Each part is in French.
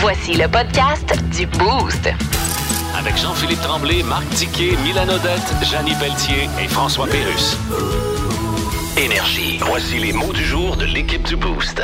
Voici le podcast du Boost. Avec Jean-Philippe Tremblay, Marc Tiquet, Milan Odette, Janine Pelletier et François Pérus. Énergie. Voici les mots du jour de l'équipe du Boost.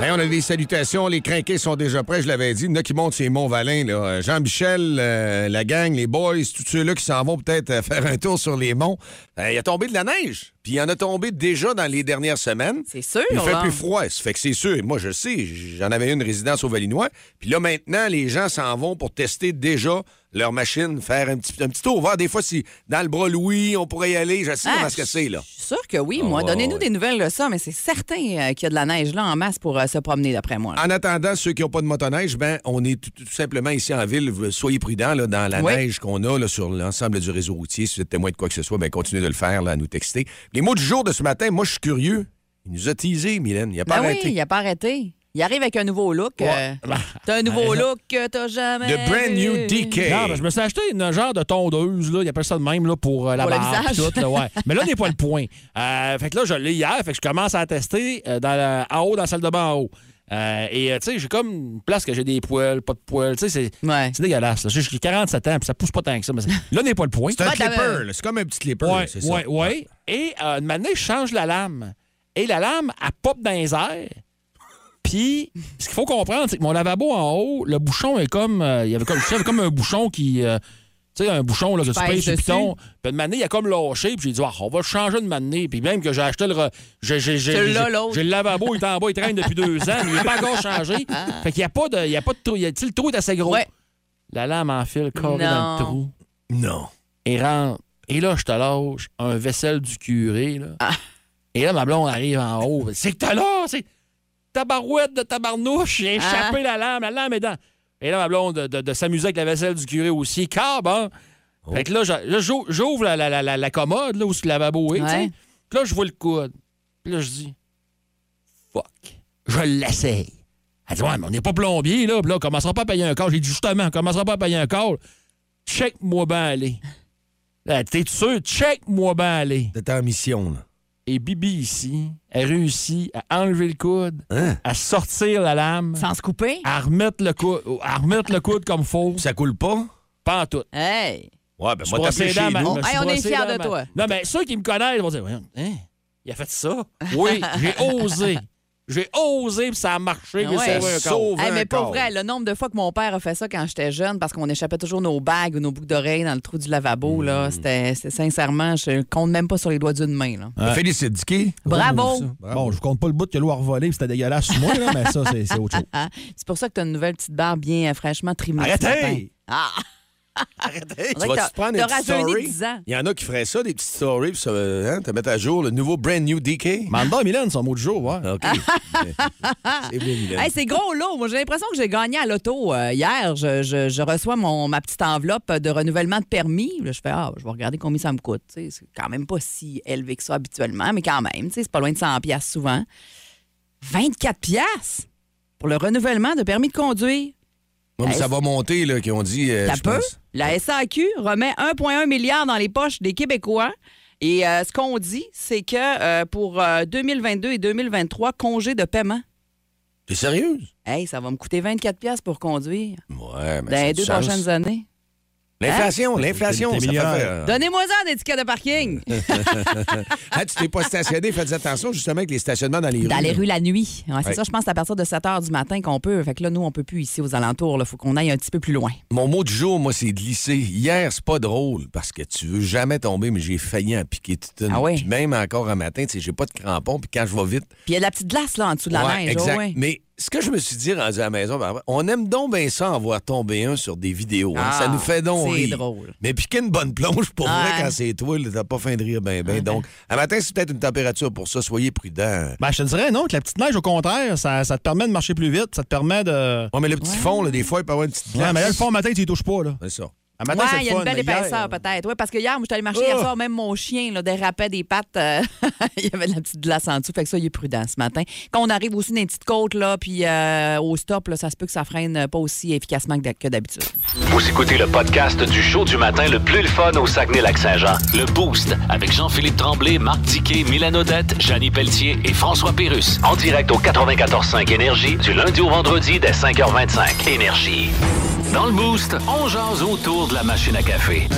Hey, on a des salutations. Les crinqués sont déjà prêts, je l'avais dit. Il y en a qui montent ces Monts-Valin. là. Euh, Jean-Michel, euh, la gang, les boys, tous ceux-là qui s'en vont peut-être euh, faire un tour sur les monts. Euh, il a tombé de la neige. Puis il y en a tombé déjà dans les dernières semaines. C'est sûr, Il fait plus froid. Ça fait que c'est sûr. Moi, je sais, j'en avais une résidence au Valinois. Puis là, maintenant, les gens s'en vont pour tester déjà leur machine, faire un petit, un petit tour. Voir des fois si dans le bras Louis, on pourrait y aller. Je sais Ah, comment ce que c'est, là. Je suis sûr que oui, moi. ouais, Donnez-nous ouais. des nouvelles de ça, mais c'est certain euh, qu'il y a de la neige là en masse pour euh, se promener, d'après moi. En attendant, ceux qui n'ont pas de motoneige, ben, on est tout, tout simplement ici en ville. Soyez prudents là, dans la Oui. neige qu'on a là, sur l'ensemble du réseau routier. Si vous êtes témoin de quoi que ce soit, ben, continuez de le faire, là, à nous texter. Les mots du jour de ce matin, moi, je suis curieux. Il nous a teasé, Mylène. Il a pas Ben oui, arrêté. il n'a pas arrêté. Il arrive avec un nouveau look. euh, Ouais. t'as un nouveau look que t'as jamais. The brand new. DK. Non, ben, je me suis acheté une genre de tondeuse, là. Ils appellent ça de même, là, pour euh, la Pour barbe. tout, là, ouais. Mais là n'est pas le point. Euh, fait que là, je l'ai hier, fait que je commence à tester euh, dans la- en haut, dans la salle de bain en haut. Euh, et, euh, tu sais, j'ai comme une place que j'ai des poils, pas de poils. Tu sais, c'est Ouais. dégueulasse. J'ai j'ai 47 ans, puis ça pousse pas tant que ça. Mais là n'est pas le point. C'est un clipper. là. C'est comme un petit clipper. Ouais, c'est ça. ouais, ouais. Et euh, une année, je change la lame. Et la lame, elle pop dans les airs. Puis, ce qu'il faut comprendre, c'est que mon lavabo en haut, le bouchon est comme. euh, il y avait comme, il y avait comme un bouchon qui. Tu sais, un bouchon là, que tu Pèse payes sur le piton. Puis une année, il a comme lâché. Puis j'ai dit, Ah, on va le changer de manée. Puis même que j'ai acheté le. re- j'ai- j'ai- j'ai- Tu l'as, j'ai- l'autre. J'ai le lavabo, il est en bas, il traîne depuis deux ans. Mais il n'est pas encore changé. Fait qu'il n'y a pas de. Il y a pas de trou. Il y a- le trou est assez gros. Ouais. La lame enfile Non. dans le trou Non. et rentre. Et là, je te lâche un vaisselle du curé. Là. Ah. Et là, ma blonde arrive en haut. C'est que t'as là, c'est tabarouette de tabarnouche. J'ai échappé la lame, la lame est dans. Et là, ma blonde de, de- de s'amuser avec la vaisselle du curé aussi. Car bon. Oh. Fait que là, j'ouvre la, la, la, la- la commode là, où le lavabo est. Ouais. Puis là, je vois le coude. Puis là, je dis Fuck. Je l'essaye. Elle dit Ouais, mais on n'est pas plombier, là. Puis là, on commencera pas à payer un call. J'ai dit justement, on commencera pas à payer un call. Check-moi bien aller. T'es sûr? Check-moi bien aller. T'es en mission, là. Et Bibi ici, elle réussit à enlever le coude, Hein? à sortir la lame, Sans se couper? à remettre le coude, à remettre le coude comme faux. Ça coule pas? Pas en tout. Hey! Ouais, ben Je moi, chez ma- nous. Hey, on est fiers de ma- toi. Non, mais ceux qui me connaissent vont dire hein, il a fait ça? Oui, j'ai osé. J'ai osé, puis ça a marché. j'ai Ouais. sauvé un Sauve corps. Hey, mais un pas corps. vrai, le nombre de fois que mon père a fait ça quand j'étais jeune parce qu'on échappait toujours nos bagues ou nos boucles d'oreilles dans le trou du lavabo, Hmm. là, c'était sincèrement, je compte même pas sur les doigts d'une main. Là. Félicite, Dicky. Bravo! Bon, je compte pas le bout que l'eau a revolé, puis c'était dégueulasse sur moi, là, mais ça, c'est autre chose. Ah, c'est pour ça que tu as une nouvelle petite barbe bien euh, fraîchement trimée. Arrêtez! Ah! Arrêtez! Tu vas-tu prendre une story? 10 ans. Il y en a qui feraient ça, des petites stories, puis ça, hein, te mettre à jour le nouveau brand new DK. Manda Mylène, son mot du jour, ouais. OK. C'est bien, Mylène. Hey, c'est gros lot. Moi, j'ai l'impression que j'ai gagné à l'auto. euh, hier, je, je- je reçois mon, ma petite enveloppe de renouvellement de permis. Là, je fais, ah, je vais regarder combien ça me coûte. C'est quand même pas si élevé que ça habituellement, mais quand même, c'est pas loin de 100 pièces souvent. 24 pièces pour le renouvellement de permis de conduire. Non, mais ça va monter, là, qu'ils ont dit. euh, Ça peut. pense. La SAQ remet 1,1 milliard dans les poches des Québécois. Et euh, ce qu'on dit, c'est que euh, pour euh, 2022 et 2023, congé de paiement. T'es sérieuse? Hey, ça va me coûter 24 pièces pour conduire Ouais, mais dans les deux prochaines années. L'inflation, l'inflation, T'es ça fait faire. Donnez-moi ça des tickets de parking. Ah, tu t'es pas stationné, faites attention justement avec les stationnements dans les rues. Dans les là. rues la nuit. Ouais, c'est Ouais. ça, je pense, c'est à partir de 7 h du matin qu'on peut. Fait que là, nous, on peut plus ici aux alentours. Il faut qu'on aille un petit peu plus loin. Mon mot du jour, moi, c'est glisser. Hier, c'est pas drôle parce que tu veux jamais tomber, mais j'ai failli en piquer toute une. Ah oui? Puis même encore un matin, tu sais, j'ai pas de crampons, puis quand je vais vite. Puis il y a de la petite glace là en dessous de la Ouais, neige. exact. oh, ouais. Mais ce que je me suis dit rendu à la maison, ben, on aime donc bien ça en voir tomber un sur des vidéos. hein. Ah, ça nous fait donc c'est drôle. Mais piquer une bonne plonge, pour vrai, quand c'est toi, t'as pas fin de rire ben ben. Donc, un matin, c'est peut-être une température pour ça. Soyez prudents. Ben, je te dirais, non, que la petite neige, au contraire, ça, ça te permet de marcher plus vite, ça te permet de. Ouais, mais le petit fond, là, des fois, il peut y avoir une petite Ouais, glace. mais là, le fond matin, tu y touches pas, là. C'est ça. Matin, ouais, il y a une fun, belle hier, épaisseur, peut-être. Ouais, parce que hier, moi, j'étais allée marcher hier Oh! soir, même mon chien là, dérapait des pattes. euh, il y avait de la petite glace en dessous. Fait que ça, il est prudent ce matin. Quand on arrive aussi dans une petite côte, là, puis euh, au stop, là, ça se peut que ça freine pas aussi efficacement que d'habitude. Vous écoutez le podcast du show du matin le plus le fun au Saguenay-Lac-Saint-Jean. Le Boost avec Jean-Philippe Tremblay, Marc Diquet, Milan Odette, Janine Pelletier et François Pérus. En direct au 94.5 Énergie du lundi au vendredi dès 5h25. Énergie. Dans le Boost, on jase autour de la machine à café.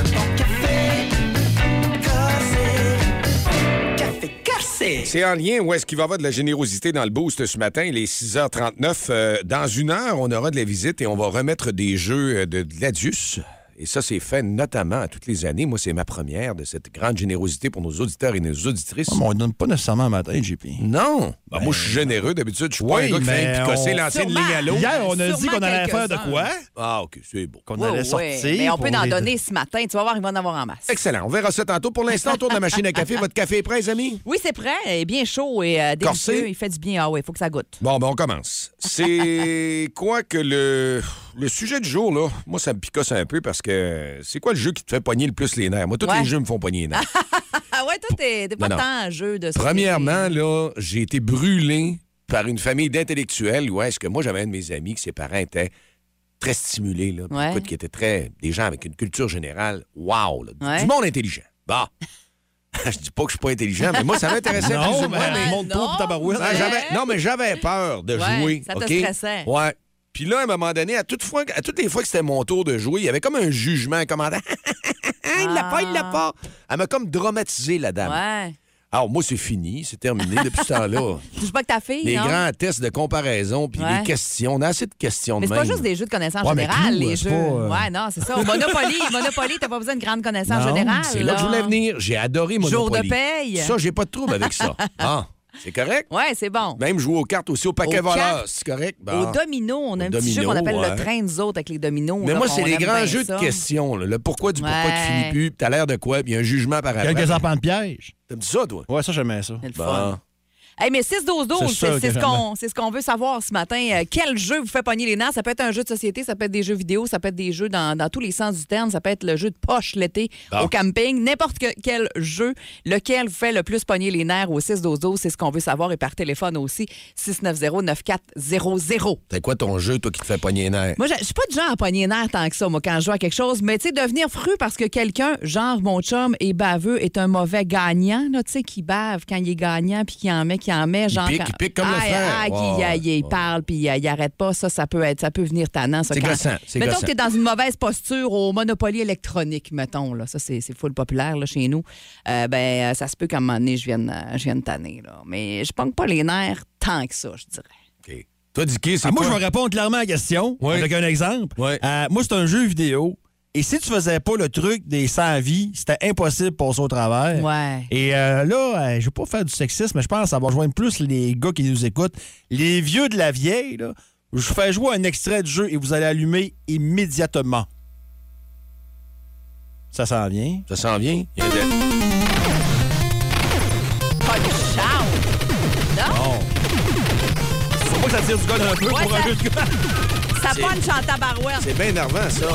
C'est en lien où est-ce qu'il va y avoir de la générosité dans le boost ce matin, les 6h39. Euh, dans une heure, on aura de la visite et on va remettre des jeux euh, de Gladius. Et ça, c'est fait notamment à toutes les années. Moi, c'est ma première de cette grande générosité pour nos auditeurs et nos auditrices. Ouais, mais on ne donne pas nécessairement un matin, JP. Non! Ben, moi, je suis généreux. D'habitude, je suis pas Oui, un gars qui picosser, on- lancer une Sûrement. ligne à l'eau. Hier, on a dit qu'on allait faire de quoi? Ah, OK, c'est bon. Qu'on allait sortir. Mais on peut en les- donner ce matin. Tu vas voir, il va en avoir en masse. Excellent. On verra ça tantôt. Pour l'instant, autour de la machine à café, votre café est prêt, les amis? Oui, c'est prêt. Il est bien chaud et euh, Corsé? délicieux. Il fait du bien. Ah oui, il faut que ça goûte. Bon, ben on commence. C'est quoi que le, le sujet du jour, là? Moi, ça me picosse un peu parce que c'est quoi le jeu qui te fait pogner le plus les nerfs? Moi, tous Ouais. les jeux me font pogner les nerfs. Ah ouais, toi, t'es t'es pas Non, non. tant un jeu de. Premièrement, là, j'ai été brûlé par une famille d'intellectuels où est-ce que moi, j'avais un de mes amis que ses parents étaient très stimulés, là, puis Ouais. écoute, qui étaient très... des gens avec une culture générale, wow, là, du- Ouais. du monde intelligent. Bon. je dis pas que je suis pas intelligent, mais moi, ça m'intéressait plus Non, ou moins, mais mais- monte non. Ben, j'avais- non, mais j'avais peur de Ouais, jouer. ça te stressait. Ouais. Puis là, à un moment donné, à, toute fois, à toutes les fois que c'était mon tour de jouer, il y avait comme un jugement, un commentaire. il l'a pas, il l'a pas. Elle m'a comme dramatisé, la dame. Ouais. Alors, moi, c'est fini, c'est terminé depuis ce temps-là. Tu joues pas que ta fille, Les non? grands tests de comparaison, puis Ouais. les questions. On a assez de questions Mais de c'est pas juste des jeux de connaissances Ouais, mais générales, les jeux. euh, Ouais, non, c'est ça. Au Monopoly, Monopoly, t'as pas besoin de grande connaissance Non, générale. C'est là que je voulais venir. J'ai adoré Jour Monopoly. de paye. Ça, j'ai pas de trouble avec ça. Ah, c'est correct? Ouais, c'est bon. Même jouer aux cartes aussi, au paquet Aux voleur, c'est correct? Bon. Au domino, on a un petit jeu qu'on appelle ouais. le train, nous autres, avec les dominos. Mais là, moi, c'est les grands jeux ça. de questions. là. Le pourquoi du pourquoi Ouais. tu finis plus, puis t'as l'air de quoi, puis il y a un jugement par après. Quelques enfants de piège. T'aimes ça, toi? Ouais, ça, j'aimais ça. C'est le Bon. fun. Hey, mais 6-12-12, C'est ce qu'on c'est ce qu'on veut savoir ce matin. Euh, quel jeu vous fait pogner les nerfs? Ça peut être un jeu de société, ça peut être des jeux vidéo, ça peut être des jeux dans, dans tous les sens du terme, ça peut être le jeu de poche l'été au camping, n'importe que- quel jeu, lequel vous fait le plus pogner les nerfs au 6-12-12, c'est ce qu'on veut savoir et par téléphone aussi, 690-9400. C'est quoi ton jeu, toi, qui te fait pogner les nerfs? Moi, je suis pas du genre à pogner les nerfs tant que ça, moi, quand je joue à quelque chose, mais tu sais, devenir fru parce que quelqu'un, genre mon chum, est baveux, est un mauvais gagnant, tu sais, qui bave quand il est gagnant, puis qui en met, qui en met, genre. pique, quand- il pique comme le Ah, ah, qui- il, il parle, puis il, il arrête pas, ça, ça peut être, ça peut venir tannant. C'est quand- gossant, Mettons gossant. que tu es dans une mauvaise posture au Monopoly électronique, mettons, là. Ça, c'est c'est full populaire, là, chez nous. Euh, ben, euh, ça se peut qu'à un moment donné, je vienne, je vienne tanner, là. Mais je pogne pas les nerfs tant que ça, je dirais. OK. Toi, Dicky, c'est Ah, moi, je vais répondre clairement à la question Oui. avec un exemple. Oui. Euh, moi, c'est un jeu vidéo. Et si tu faisais pas le truc des 100 vies, c'était impossible de passer au travers. Ouais. Et euh, là, euh, je vais pas faire du sexisme, mais je pense que ça va rejoindre plus les gars qui nous écoutent. Les vieux de la vieille, là, je vous fais jouer un extrait de jeu et vous allez allumer immédiatement. Ça s'en vient. Ça s'en vient? Il y a de- Punch out! Non? Faut pas que ça tire du gun un peu Ouais, pour un jeu de Ça punch en tabarouette. C'est bien énervant, ça.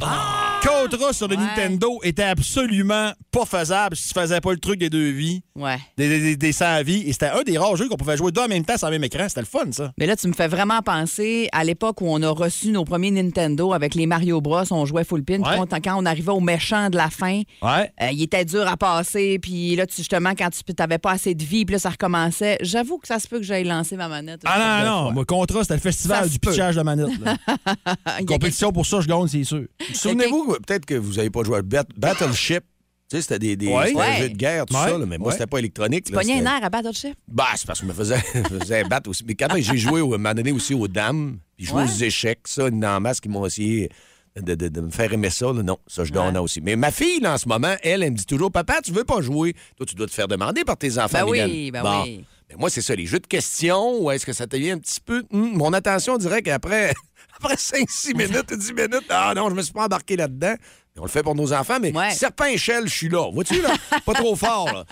Contra. Contra sur le Ouais. Nintendo était absolument pas faisable si tu faisais pas le truc des deux vies, Ouais. des, des, des 100 vies. Et c'était un des rares jeux qu'on pouvait jouer deux en même temps sur le même écran. C'était le fun, ça. Mais là, tu me fais vraiment penser à l'époque où on a reçu nos premiers Nintendo avec les Mario Bros. On jouait full pin. Ouais. quand- on arrivait au méchant de la fin, Ouais. euh, il était dur à passer. Puis là, tu, justement, quand tu n'avais pas assez de vie, puis là, ça recommençait. J'avoue que ça se peut que j'aille lancer ma manette. Ah non, non, fois. moi, Contra, c'était le festival du pitchage de manette. là. Compétition pour ça, je gagne, c'est sûr. Souvenez-vous, peut-être que vous n'avez pas joué à Bat- Battleship. Tu sais, c'était des, des Ouais. c'était un Ouais. jeu de guerre, tout Ouais. ça, là, mais moi, Ouais. c'était pas électronique. là, Pogné un air à Battleship? Bah, c'est parce que je me faisais, je me faisais battre aussi. Mais quand j'ai joué, au- à un moment donné, aussi aux dames, puis joué Ouais. aux échecs, ça, une en masse qui m'ont essayé de, de- de me faire aimer ça. là. Non, ça, je donnais aussi. Mais ma fille, là, en ce moment, elle, elle me dit toujours Papa, tu veux pas jouer? Toi, tu dois te faire demander par tes enfants. Ben oui, ben Bon. oui. Mais moi, c'est ça, les jeux de questions, ou est-ce que ça te vient un petit peu? Hum, mon attention, on dirait qu'après après 5-6 minutes, 10 minutes, ah non, je me suis pas embarqué là-dedans. Mais on le fait pour nos enfants, mais Ouais. serpent échelle, je suis là. Vois-tu, là? pas trop fort, là.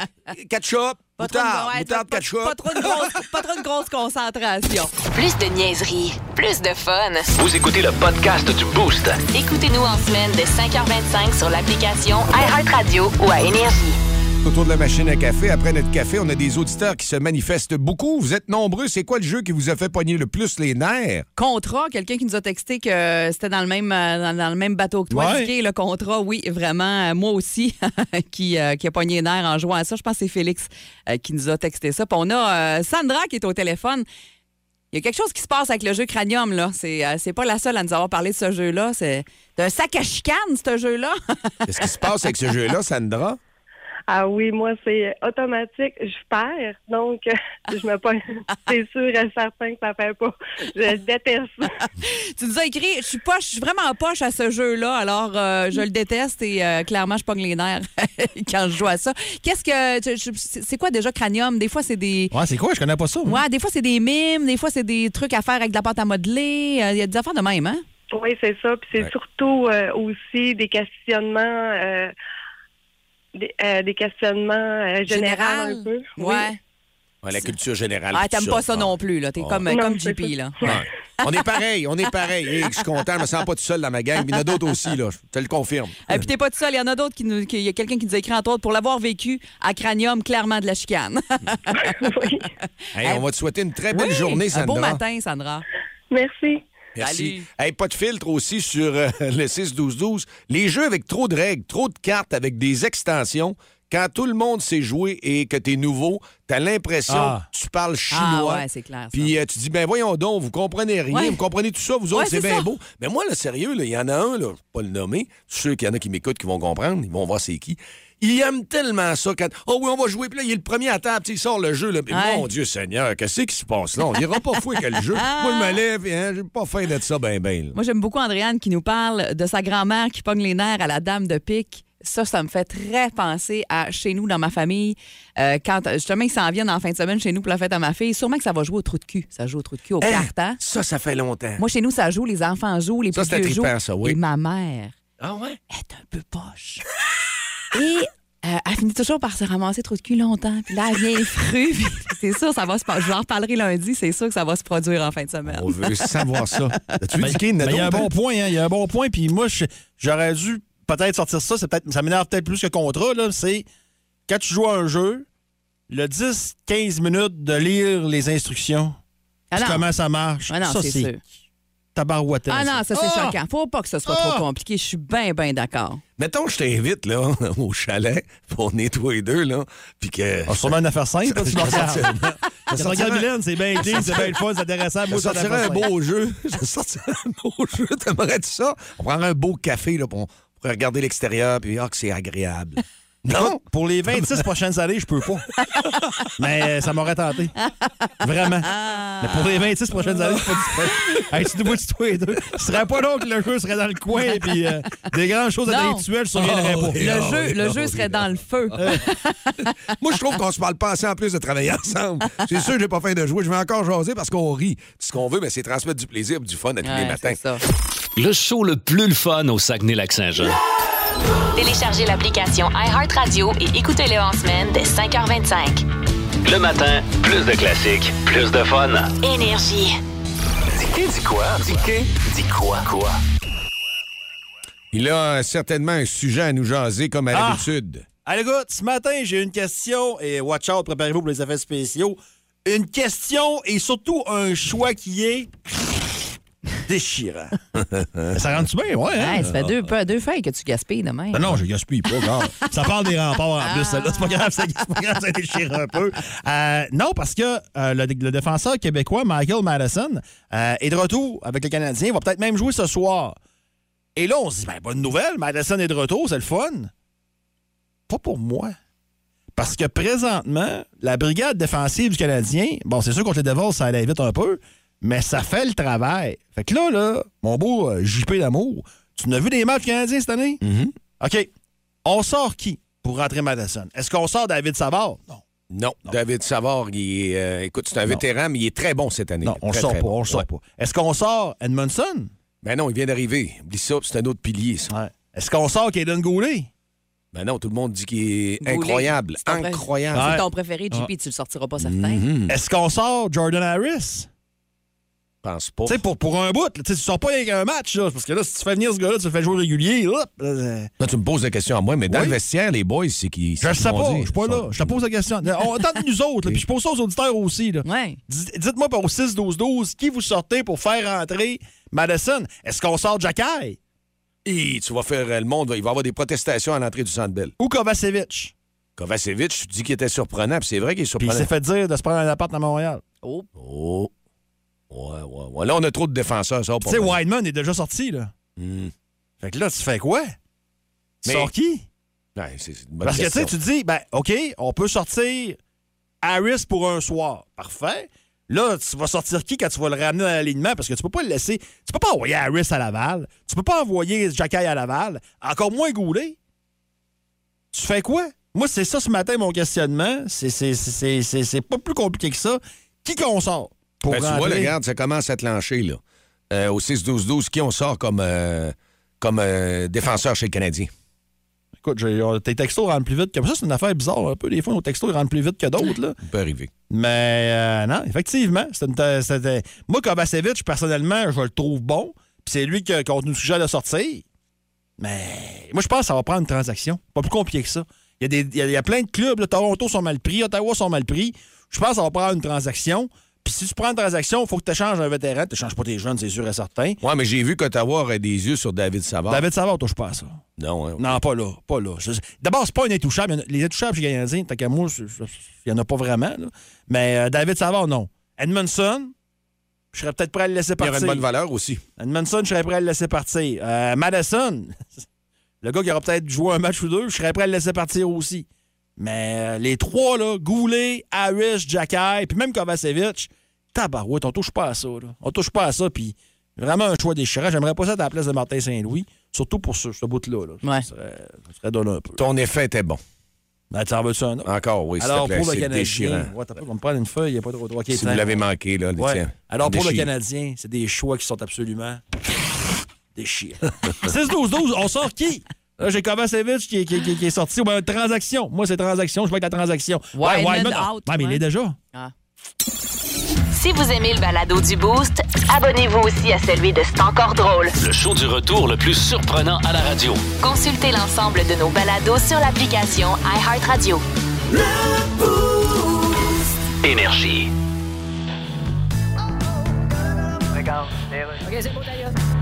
Ketchup, Pas trop, de, Moutarde, ouais, moutarde, pas, ketchup. pas trop de grosse, pas trop de grosse concentration. Plus de niaiserie, plus de fun. Vous écoutez le podcast du Boost. Écoutez-nous en semaine de 5h25 sur l'application iHeartRadio ou à Énergie. Autour de la machine à café, après notre café, on a des auditeurs qui se manifestent beaucoup. Vous êtes nombreux. C'est quoi le jeu qui vous a fait pogner le plus les nerfs? Contrat, quelqu'un qui nous a texté que c'était dans le même euh, dans, dans le même bateau que toi. Ouais. Le contrat, oui, vraiment. euh, Moi aussi, qui, euh, qui a pogné les nerfs en jouant à ça. Je pense que c'est Félix euh, qui nous a texté ça. Puis on a euh, Sandra qui est au téléphone. Il y a quelque chose qui se passe avec le jeu Cranium, là. C'est euh, c'est pas la seule à nous avoir parlé de ce jeu-là. C'est c'est un sac à chicane, ce jeu-là. Qu'est-ce qui se passe avec ce jeu-là, Sandra? Ah oui, moi, c'est automatique. Je perds, donc je me pas. C'est sûr et certain que ça fait pas. Je déteste ça. tu nous as écrit, je suis poche, je suis vraiment poche à ce jeu-là, alors euh, je le déteste et euh, clairement, je pogne les nerfs quand je joue à ça. Qu'est-ce que. C'est quoi déjà Cranium? Des fois, c'est des. Ouais, c'est quoi? Je connais pas ça. moi. Ouais, des fois, c'est des mimes, des fois, c'est des trucs à faire avec de la pâte à modeler. Euh, Il y a des affaires de même, hein? Oui, c'est ça. Puis c'est Ouais. surtout euh, aussi des questionnements, euh, des, euh, des questionnements euh, généraux un peu. Oui. Ouais. Ouais, la culture générale. Ah, t'aimes pas ça non plus, là. T'es Ah. comme, Non, comme JP, ça. là. Ouais. On est pareil, on est pareil. Hey, je suis content, je me sens pas tout seul dans ma gang. Il y en a d'autres aussi, là. Je te le confirme. Et puis t'es pas tout seul, il y en a d'autres qui nous. Il y a quelqu'un qui nous a écrit entre autres pour l'avoir vécu à Cranium, clairement de la chicane. oui. Hey, on va te souhaiter une très belle Oui, journée, Un Sandra. beau matin, Sandra. Merci. Merci. Salut. Hey, pas de filtre aussi sur euh, le 6-12-12. Les jeux avec trop de règles, trop de cartes avec des extensions. Quand tout le monde sait jouer et que t'es nouveau, t'as l'impression Ah. que tu parles chinois. Ah, ouais, c'est clair. ça. Puis euh, tu dis, ben voyons donc, vous comprenez rien, Ouais. vous comprenez tout ça, vous autres, Ouais, c'est c'est bien ça. beau. Mais moi, là, sérieux, là, il y en a un, là, je vais pas le nommer, je suis sûr qu'il y en a qui m'écoutent, qui vont comprendre, ils vont voir c'est qui. Il aime tellement ça quand, oh oui, on va jouer, puis là, il est le premier à table, il sort le jeu, là, Ouais. mon Dieu Seigneur, qu'est-ce qui se passe là? On ira pas fouer quel jeu. Moi, je me lève, et hein, j'ai pas faim d'être ça, ben, ben. là. Moi, j'aime beaucoup Andréane qui nous parle de sa grand-mère qui pogne les nerfs à la dame de pique. Ça, ça me fait très penser à chez nous, dans ma famille. Euh, quand justement, ils s'en viennent en fin de semaine chez nous pour la fête à ma fille, sûrement que ça va jouer au trou de cul. Ça joue au trou de cul, au Hein? cartes, hein? Ça, ça fait longtemps. Moi, chez nous, ça joue, les enfants jouent, les Ça, plus vieux jouent. ça, oui. Et ma mère Ah ouais? est un peu poche. Et euh, elle finit toujours par se ramasser trop de cul longtemps. Puis là, elle vient fru. puis c'est sûr, ça va se passer. Je vous en reparlerai lundi. C'est sûr que ça va se produire en fin de semaine. On veut savoir ça. Ben, Dicky, il y a ben, il y a un bon point, hein, il y a un bon point. Puis moi, j'aurais dû peut-être sortir ça. C'est peut-être, ça m'énerve peut-être plus que contrat. Là, c'est quand tu joues à un jeu, le 10-15 minutes de lire les instructions, Ah comment ça marche. Ah non, ça, c'est c'est sûr. Tabarouette. Ah non, ça, c'est Ah! choquant. Faut pas que ce soit Ah! trop compliqué. Je suis bien, bien d'accord. Mettons, je t'invite, là, au chalet, pour nettoyer deux, là, puis que... Ah, sûrement une affaire simple. là, tu. Ça regardes Mylène, c'est bien dit, c'est bien le fun, c'est intéressant. Moi, une sortirais un beau jeu. Je sortirais un beau jeu. T'aimerais-tu ça? On prendrait un beau café, là, pour, on regarder l'extérieur, puis ah, que c'est agréable. Non? Pour les 26 prochaines années, je peux pas. Mais euh, ça m'aurait tenté. Vraiment. Mais pour les 26 prochaines années, je suis pas disponible. Hey, tu nous vois toi et deux. Ce serait pas long que le jeu serait dans le coin et puis euh, des grandes choses intellectuelles ne surviendraient Oh, pas. Le Ah jeu, le ah jeu serait ah dans le feu. Moi, je trouve qu'on se parle pas assez en plus de travailler ensemble. C'est sûr que j'ai pas faim de jouer. Je vais encore jaser parce qu'on rit. Ce qu'on veut, mais c'est transmettre du plaisir et du fun à tous les matins. c'est ça. Le show le plus le fun au Saguenay-Lac-Saint-Jean. Téléchargez l'application iHeartRadio et écoutez-le en semaine dès 5h25. Le matin, plus de classiques, plus de fun. Énergie. Dis dis quoi? Dis dis quoi? Quoi? Il a certainement un sujet à nous jaser comme à Ah! l'habitude. Allez, gars, ce matin, j'ai une question et watch out, préparez-vous pour les effets spéciaux. Une question et surtout un choix qui est déchirant. ça rentre-tu bien? Ouais, hein? Ça fait deux, pas- deux feuilles que tu gaspilles demain. Non, non, je gaspille pas, gars. Ça parle des remparts en plus, celle-là. C'est pas grave, ça, c'est pas grave, ça déchire un peu. Euh, non, parce que euh, le, le défenseur québécois, Michael Madison, euh, est de retour avec le Canadien. Il va peut-être même jouer ce soir. Et là, on se dit, ben, bonne nouvelle, Madison est de retour, c'est le fun. Pas pour moi. Parce que présentement, la brigade défensive du Canadien, bon, c'est sûr contre les Devils, ça allait vite un peu, mais ça fait le travail. Fait que là, là, mon beau euh, JP d'amour, tu n'as vu des matchs canadiens cette année? OK. On sort qui pour rentrer Madison? Est-ce qu'on sort David Savard? Non. Non, David Savard, il est, euh, écoute, c'est un vétéran, mais il est très bon cette année. Non, on le Très, sort très pas, bon. on le sort Ouais. pas. Est-ce qu'on sort Edmondson? Ben non, il vient d'arriver. Oublie ça, c'est un autre pilier, ça. Ouais. Est-ce qu'on sort Kaden Goulet? Ben non, tout le monde dit qu'il est Goulet. incroyable. Incroyable. C'est ton préféré, JP, tu le sortiras pas certain. Mhm. Est-ce qu'on sort Jordan Harris? Je pense pas. Tu sais, pour, pour un bout, tu sors pas avec un match, là, parce que là, si tu fais venir ce gars-là, tu le fais jouer régulier, hop, euh, Là, tu me poses la question à moi, mais dans Oui. le vestiaire, les boys, c'est qui. je sais pas, je suis pas là. Je te pose la question. On attend de nous autres, puis je pose ça aux auditeurs aussi. Là. Ouais. Dis- Dites-moi au 6-12-12, qui vous sortez pour faire rentrer Madison? Est-ce qu'on sort Jacky Et tu vas faire euh, le monde, il va y avoir des protestations à l'entrée du Centre Bell. ou Kovacevic? Kovacevic, tu dis qu'il était surprenant, puis c'est vrai qu'il est Puis il surprenant. s'est fait dire de se prendre un appart à Montréal. Oh. Oh. Ouais, ouais, ouais. Là, on a trop de défenseurs, ça Tu sais. Wideman est déjà sorti, là. Hmm. Fait que là, tu fais quoi? Tu Mais- sors qui? Ouais, bonne Parce que tu sais, tu dis, ben, OK, on peut sortir Harris pour un soir. Parfait. Là, tu vas sortir qui quand tu vas le ramener dans l'alignement? Parce que tu peux pas le laisser. Tu peux pas envoyer Harris à Laval. Tu peux pas envoyer Jacky à Laval. Encore moins Goulet. Tu fais quoi? Moi, c'est ça ce matin, mon questionnement. C'est pas plus compliqué que ça. Qui qu'on sort? Pour Ben, tu vois, regarde, ça commence à te lancer, là. Euh, au 6-12-12, qui on sort comme, euh, comme euh, défenseur chez le Canadien? Écoute, tes textos rentrent plus vite que ça. C'est une affaire bizarre un peu. Des fois, nos textos ils rentrent plus vite que d'autres. là. Ça peut arriver. Mais non, effectivement. c'était- Moi, Kovacevic, personnellement, je le trouve bon. Puis c'est lui que- qu'on nous suggère de sortir. Mais moi, je pense que ça va prendre une transaction. Pas plus compliqué que ça. Il y a, des, il y a- il y a plein de clubs. là, Toronto sont mal pris, Ottawa sont mal pris. Je pense que ça va prendre une transaction. Puis si tu prends une transaction, il faut que tu échanges un vétéran. Tu n'échanges pas tes jeunes, c'est sûr et certain. Ouais, mais j'ai vu qu'Ottawa aurait des yeux sur David Savard. David Savard, touche pas à ça. Non, hein. Non, pas là. Pas là. D'abord, c'est pas un intouchable. Les intouchables chez les Canadiens, tant qu'à moi, il n'y en a pas vraiment. là. Mais euh, David Savard, non. Edmondson, je serais peut-être prêt à le laisser Il y aurait partir. une bonne valeur aussi. Edmondson, je serais prêt à le laisser partir. Euh, Madison, le gars qui aura peut-être joué un match ou deux, je serais prêt à le laisser partir aussi. Mais euh, les trois, là, Goulet, Harris, Jacky, puis même Kovacevic, tabarouette, on touche pas à ça. Là. On touche pas à ça, puis vraiment un choix déchirant. J'aimerais pas ça à la place de Martin Saint-Louis, surtout pour ce, ce bout-là. Là. Ouais. Ça serait, ça serait donné un peu. Ton effet était bon. Ben, tu en veux-tu un autre? Encore, oui, Alors, plaît, pour le c'est Canadien, déchirant. ouais, t'as pas, on va me prendre une feuille, il n'y a pas trop de OK, Si tiens. vous l'avez manqué, là, Ouais. tiens. Alors, pour le. Canadien, c'est des choix qui sont absolument déchirants. 6-12-12, on sort qui? Là, j'ai Kovacevic qui, est- qui, est- qui est- qui est sorti. Ou bien, transaction. Moi, c'est transaction. Je vais avec la transaction. Wideman Wideman, out, Ouais, mais il ouais. est déjà. Si vous aimez le balado du Boost, abonnez-vous aussi à celui de C'est encore drôle. Le show du retour le plus surprenant à la radio. Consultez l'ensemble de nos balados sur l'application iHeartRadio. Énergie.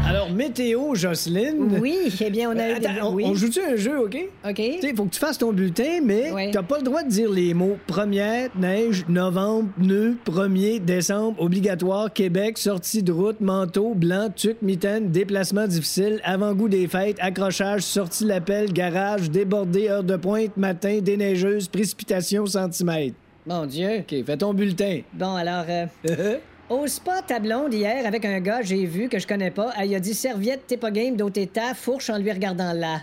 Alors, météo, Jocelyne. Oui, eh bien, on a eu des... Attends, on, oui. on joue-tu un jeu, OK? OK. Tu sais, faut que tu fasses ton bulletin, mais Ouais. t'as pas le droit de dire les mots première, neige, novembre, nœud, premier, décembre, obligatoire, Québec, sortie de route, manteau, blanc, tuc, mitaine, déplacement difficile, avant-goût des fêtes, accrochage, sortie l'appel, garage, débordé, heure de pointe, matin, déneigeuse, précipitation, centimètres. Mon Dieu. OK, fais ton bulletin. Bon, alors, euh, au spa ta blonde hier avec un gars, j'ai vu que je connais pas, elle a dit serviette, t'es pas game, d'autres ta fourche en lui regardant là.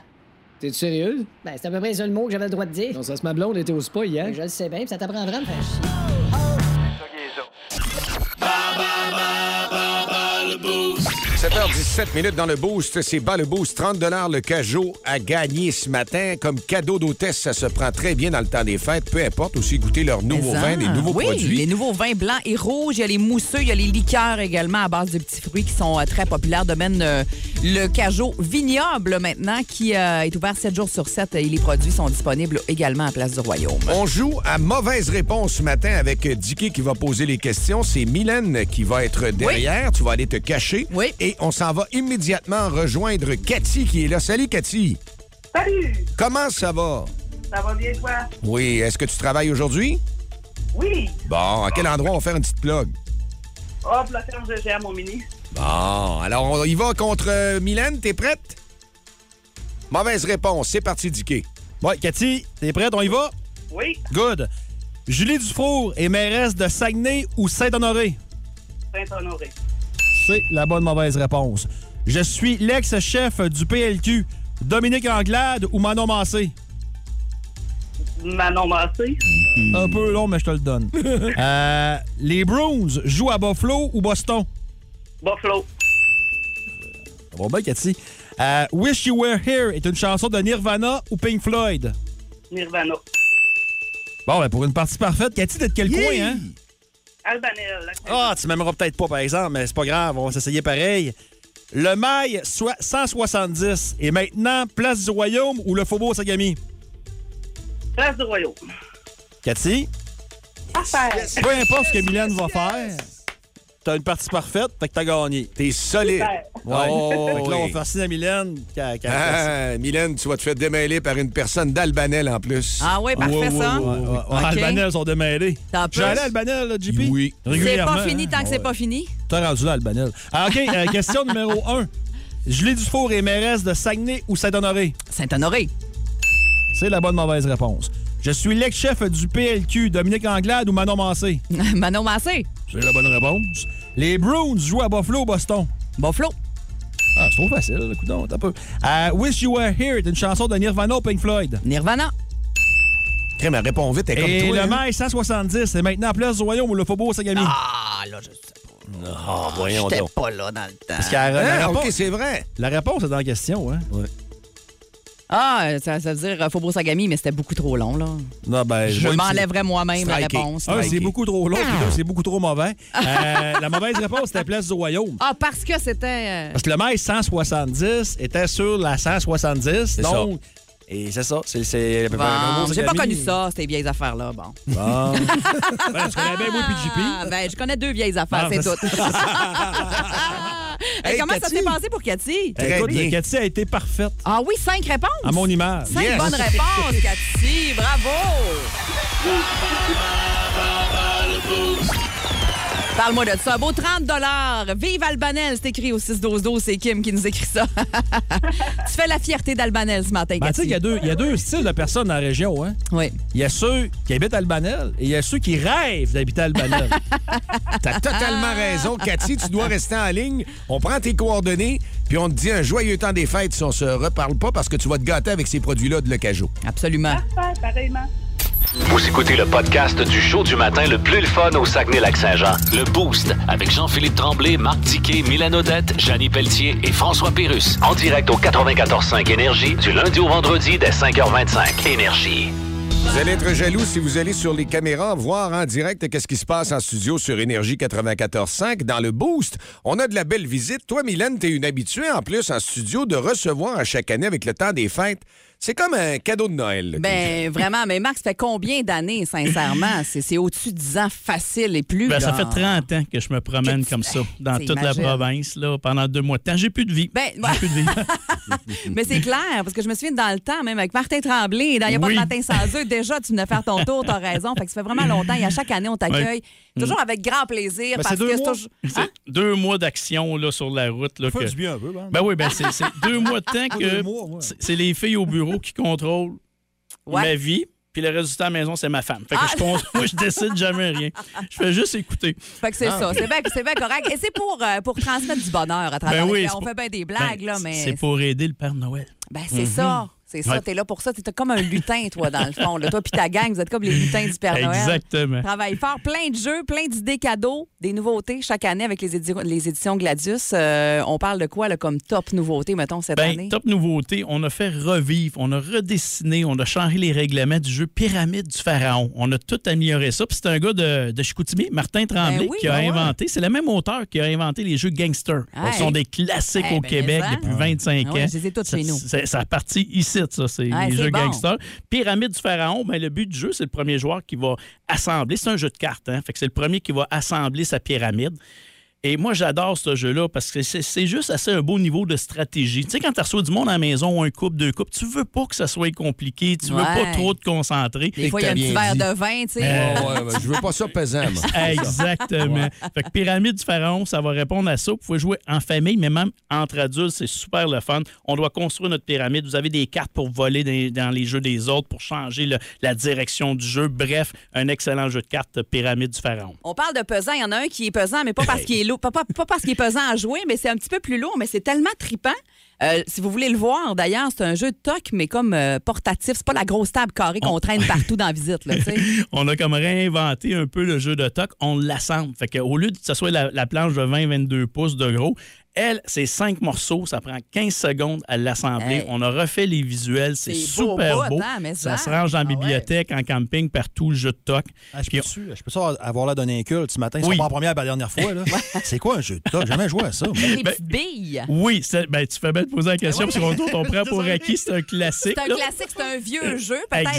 T'es sérieux? Ben, c'est à peu près le seul mot que j'avais le droit de dire. Non, ça se ma blonde était au spa hier. Ben, je le sais bien, puis ça t'apprendra à me faire chier. 7h17 minutes dans le boost. C'est bas le boost. 30 le cajot à gagner ce matin. Comme cadeau d'hôtesse, ça se prend très bien dans le temps des fêtes. Peu importe. Aussi goûter leurs nouveaux vins, des nouveaux oui, produits. les nouveaux vins blancs et rouges. Il y a les mousseux, il y a les liqueurs également à base de petits fruits qui sont euh, très populaires. Domaine euh, le Cajot Vignoble maintenant qui euh, est ouvert 7 jours sur 7 et les produits sont disponibles également à Place du Royaume. On joue à mauvaise réponse ce matin avec Dicky qui va poser les questions. C'est Mylène qui va être derrière. Tu vas aller te cacher. Oui. Et on s'en va immédiatement rejoindre Cathy qui est là. Salut Cathy. Salut, Comment ça va? ça va bien toi? Oui. Est-ce que tu travailles aujourd'hui? Oui. Bon, à quel endroit on va faire une petite plug? Hop, la ferme de GM au mini. Bon, alors on y va contre euh, Mylène. T'es prête? Mauvaise réponse. C'est parti, Dicky. Ouais, Cathy, t'es prête? On y va? Oui, Good. Julie Dufour est mairesse de Saguenay ou Saint-Honoré? Saint-Honoré. C'est la bonne mauvaise réponse. Je suis l'ex-chef du PLQ. Dominique Anglade ou Manon Massé? Manon Massé. Un peu long, mais je te le donne. Euh, les Bruins jouent à Buffalo ou Boston? Buffalo. Bon, ben, Cathy. Euh, Wish You Were Here est une chanson de Nirvana ou Pink Floyd? Nirvana. Bon, ben pour une partie parfaite, Cathy, t'es de quel coin, hein? Albanel. Ah, tu m'aimeras peut-être pas, par exemple, mais c'est pas grave, on va s'essayer pareil. Le mail soit 170 et maintenant Place du Royaume ou le Faubourg Sagami? Place du Royaume. Cathy, Affaire. peu importe ce que Mylène va faire, t'as une partie parfaite, fait que t'as gagné. T'es solide. Ouais. Oh, fait que là, on oui. va faire signe à Mylène. qu'elle fasse. Ah, Mylène, tu vas te faire démêler par une personne d'Albanel en plus. Ah oui, parfait, Ouais, ouais, ça. ouais, ouais, ouais. OK. Albanel sont démêlés. J'allais à Albanel, là, JP? Oui. C'est pas fini tant que c'est Ouais. pas fini? T'as rendu là, Albanel. Ah, OK, euh, question numéro 1. Julie Dufour est mairesse de Saguenay ou Saint-Honoré? Saint-Honoré. C'est la bonne mauvaise réponse. Je suis l'ex-chef du PLQ, Dominique Anglade ou Manon Massé? Manon Massé. C'est la bonne réponse. Les Bruins jouent à Buffalo ou Boston? Buffalo. Ah, c'est trop facile, le coup d'on, t'as peu. Euh, Wish You Were Here est une chanson de Nirvana ou Pink Floyd? Nirvana. Crème, elle répond vite, elle est Et comme toi. le hein? mail 170 est maintenant Place du Royaume ou le Faubourg Sagami? Ah, là, je sais pas. Ah, voyons J'étais donc. pas là dans le temps. Parce que la, la Hein? réponse, OK, c'est vrai. la réponse est dans la question, hein? Ah, ça, ça veut dire euh, Faubourg Sagami, mais c'était beaucoup trop long, là. Non, ben, Je m'enlèverais moi-même la réponse. Un, c'est beaucoup trop long, puis deux, c'est beaucoup trop mauvais. Euh, la mauvaise réponse, c'était Place du Royaume. Ah, parce que c'était. euh, Parce que le mail 170 était sur la 170. Donc, et c'est ça. C'est, c'est, bon, J'ai pas connu ça, ces vieilles affaires-là. Bon. Bon. ben, tu connais bien moi puis JP. Ah, ben, je connais deux vieilles affaires, Ah, c'est tout. Hey, comment ça Cathy. s'est passé pour Cathy? Très Écoute, bien. Cathy a été parfaite Ah oui, cinq réponses. à mon image. Cinq Yes. bonnes réponses, Cathy. Bravo. Parle-moi de ça. Beau 30 Vive Albanel, c'est écrit au 6-12-12. C'est Kim qui nous écrit ça. tu fais la fierté d'Albanel ce matin, Ben, tu sais, il Cathy. y, a deux- il y a deux styles de personnes dans la région. Hein? Oui. Il y a ceux qui habitent Albanel et il y a ceux qui rêvent d'habiter à Albanel. T'as totalement raison, Cathy. Tu dois rester en ligne. On prend tes coordonnées, puis on te dit un joyeux temps des fêtes si on se reparle pas parce que tu vas te gâter avec ces produits-là de Lecajo. Absolument. Parfait, pareillement. Vous écoutez le podcast du show du matin le plus le fun au Saguenay-Lac-Saint-Jean. Le Boost avec Jean-Philippe Tremblay, Marc Tiquet, Milan Odette, Janine Pelletier et François Pérus. En direct au 94.5 Énergie du lundi au vendredi dès 5h25. Énergie. Vous allez être jaloux si vous allez sur les caméras voir en direct qu'est-ce qui se passe en studio sur Énergie 94.5 dans le Boost. On a de la belle visite. Toi, Mylène, t'es une habituée en plus en studio de recevoir à chaque année avec le temps des fêtes. C'est comme un cadeau de Noël. là. Ben, vraiment. Mais Marc, ça fait combien d'années, sincèrement? C'est c'est au-dessus de 10 ans facile et plus. Ben, ça fait 30 ans que je me promène comme ça dans toute la province là, pendant deux mois de temps. J'ai plus de vie. Ben, J'ai plus de vie. Mais c'est clair, parce que je me souviens dans le temps, même avec Martin Tremblay, dans Il n'y a pas Oui. de matin sans eux, déjà, tu venais faire ton tour, t'as raison. Fait que ça fait vraiment longtemps. Et à chaque année, on t'accueille. Toujours avec grand plaisir. Ben, parce c'est deux que c'est mois. toujours. C'est Hein? Deux mois d'action là, sur la route. Là, Fait que- du bien un peu, ben. Ben oui, ben c'est deux mois de temps que ouais. c'est les filles au bureau qui contrôlent Ouais. ma vie. Puis le résultat à la maison, c'est ma femme. Fait que Ah! je, moi, je décide jamais rien. Je fais juste écouter. Fait que c'est ça. C'est bien, c'est bien correct. Et c'est pour, euh, pour transmettre du bonheur à travers Ben oui, les- On pour- fait bien des blagues, Ben, là, mais. C'est pour aider le Père Noël. Ben, c'est ça. C'est ça. Ouais. T'es là pour ça. T'es comme un lutin, toi, dans le fond. Là. Toi puis ta gang, vous êtes comme les lutins du Père Noël. Exactement. Travaille fort, plein de jeux, plein d'idées cadeaux, des nouveautés chaque année avec les, édi- les éditions Gladius. Euh, on parle de quoi là, comme top nouveauté, mettons, cette Ben, année? top nouveauté, on a fait revivre, on a redessiné, on a changé les règlements du jeu Pyramide du Pharaon. On a tout amélioré ça. Puis c'est un gars de, de Chicoutimi, Martin Tremblay, Ben oui, qui a ben ouais. inventé. C'est le même auteur qui a inventé les jeux gangsters. Hey. Ce sont des classiques Eh au Québec ça. depuis 25 Ah ans. je les ai tous Ça- chez nous. Ça a parti ici, ça. C'est les jeux bon. gangsters. Pyramide du Pharaon, ben, le but du jeu, c'est le premier joueur qui va assembler. C'est un jeu de cartes, hein? Fait que c'est le premier qui va assembler sa pyramide. Et moi, j'adore ce jeu-là parce que c'est- juste assez un beau niveau de stratégie. Tu sais, quand tu reçois du monde à la maison, un couple, deux couples, tu veux pas que ça soit compliqué, tu veux Ouais. pas trop te concentrer. Des fois, il y a un petit verre dit. de vin, tu sais. Euh, Ouais, ouais, je veux pas ça pesant, moi. Exactement. Fait que Pyramide du Pharaon, ça va répondre à ça. Vous pouvez jouer en famille, mais même entre adultes, c'est super le fun. On doit construire notre pyramide. Vous avez des cartes pour voler dans, dans les jeux des autres, pour changer le- la direction du jeu. Bref, un excellent jeu de cartes, Pyramide du Pharaon. On parle de pesant. Il y en a un qui est pesant, mais pas parce qu'il est lourd, pas, pas- pas parce qu'il est pesant à jouer, mais c'est un petit peu plus lourd, mais c'est tellement tripant. Euh, si vous voulez le voir, d'ailleurs, c'est un jeu de toc, mais comme euh, portatif. C'est pas la grosse table carrée qu'on traîne partout dans la visite. Là. On a comme réinventé un peu le jeu de toc. On l'assemble. Fait qu'au lieu que ce soit la, la planche de 20-22 pouces de gros, elle, c'est cinq morceaux. Ça prend 15 secondes à l'assembler. Hey. On a refait les visuels. C'est beau super beau. hein, mais ça se range dans la Ah ouais. bibliothèque, en camping, partout, le jeu de toc. Ah, je peux-tu je peux ça avoir l'air d'un inculte ce matin? Oui. C'est pas la première et la dernière fois. là. C'est quoi un jeu de toc? J'ai jamais joué à ça. Les Ben, billes. Oui, ben, tu fais bien de poser la question, parce qu'on on prend pour acquis, c'est un classique. C'est un là. classique, c'est un vieux jeu. Peut-être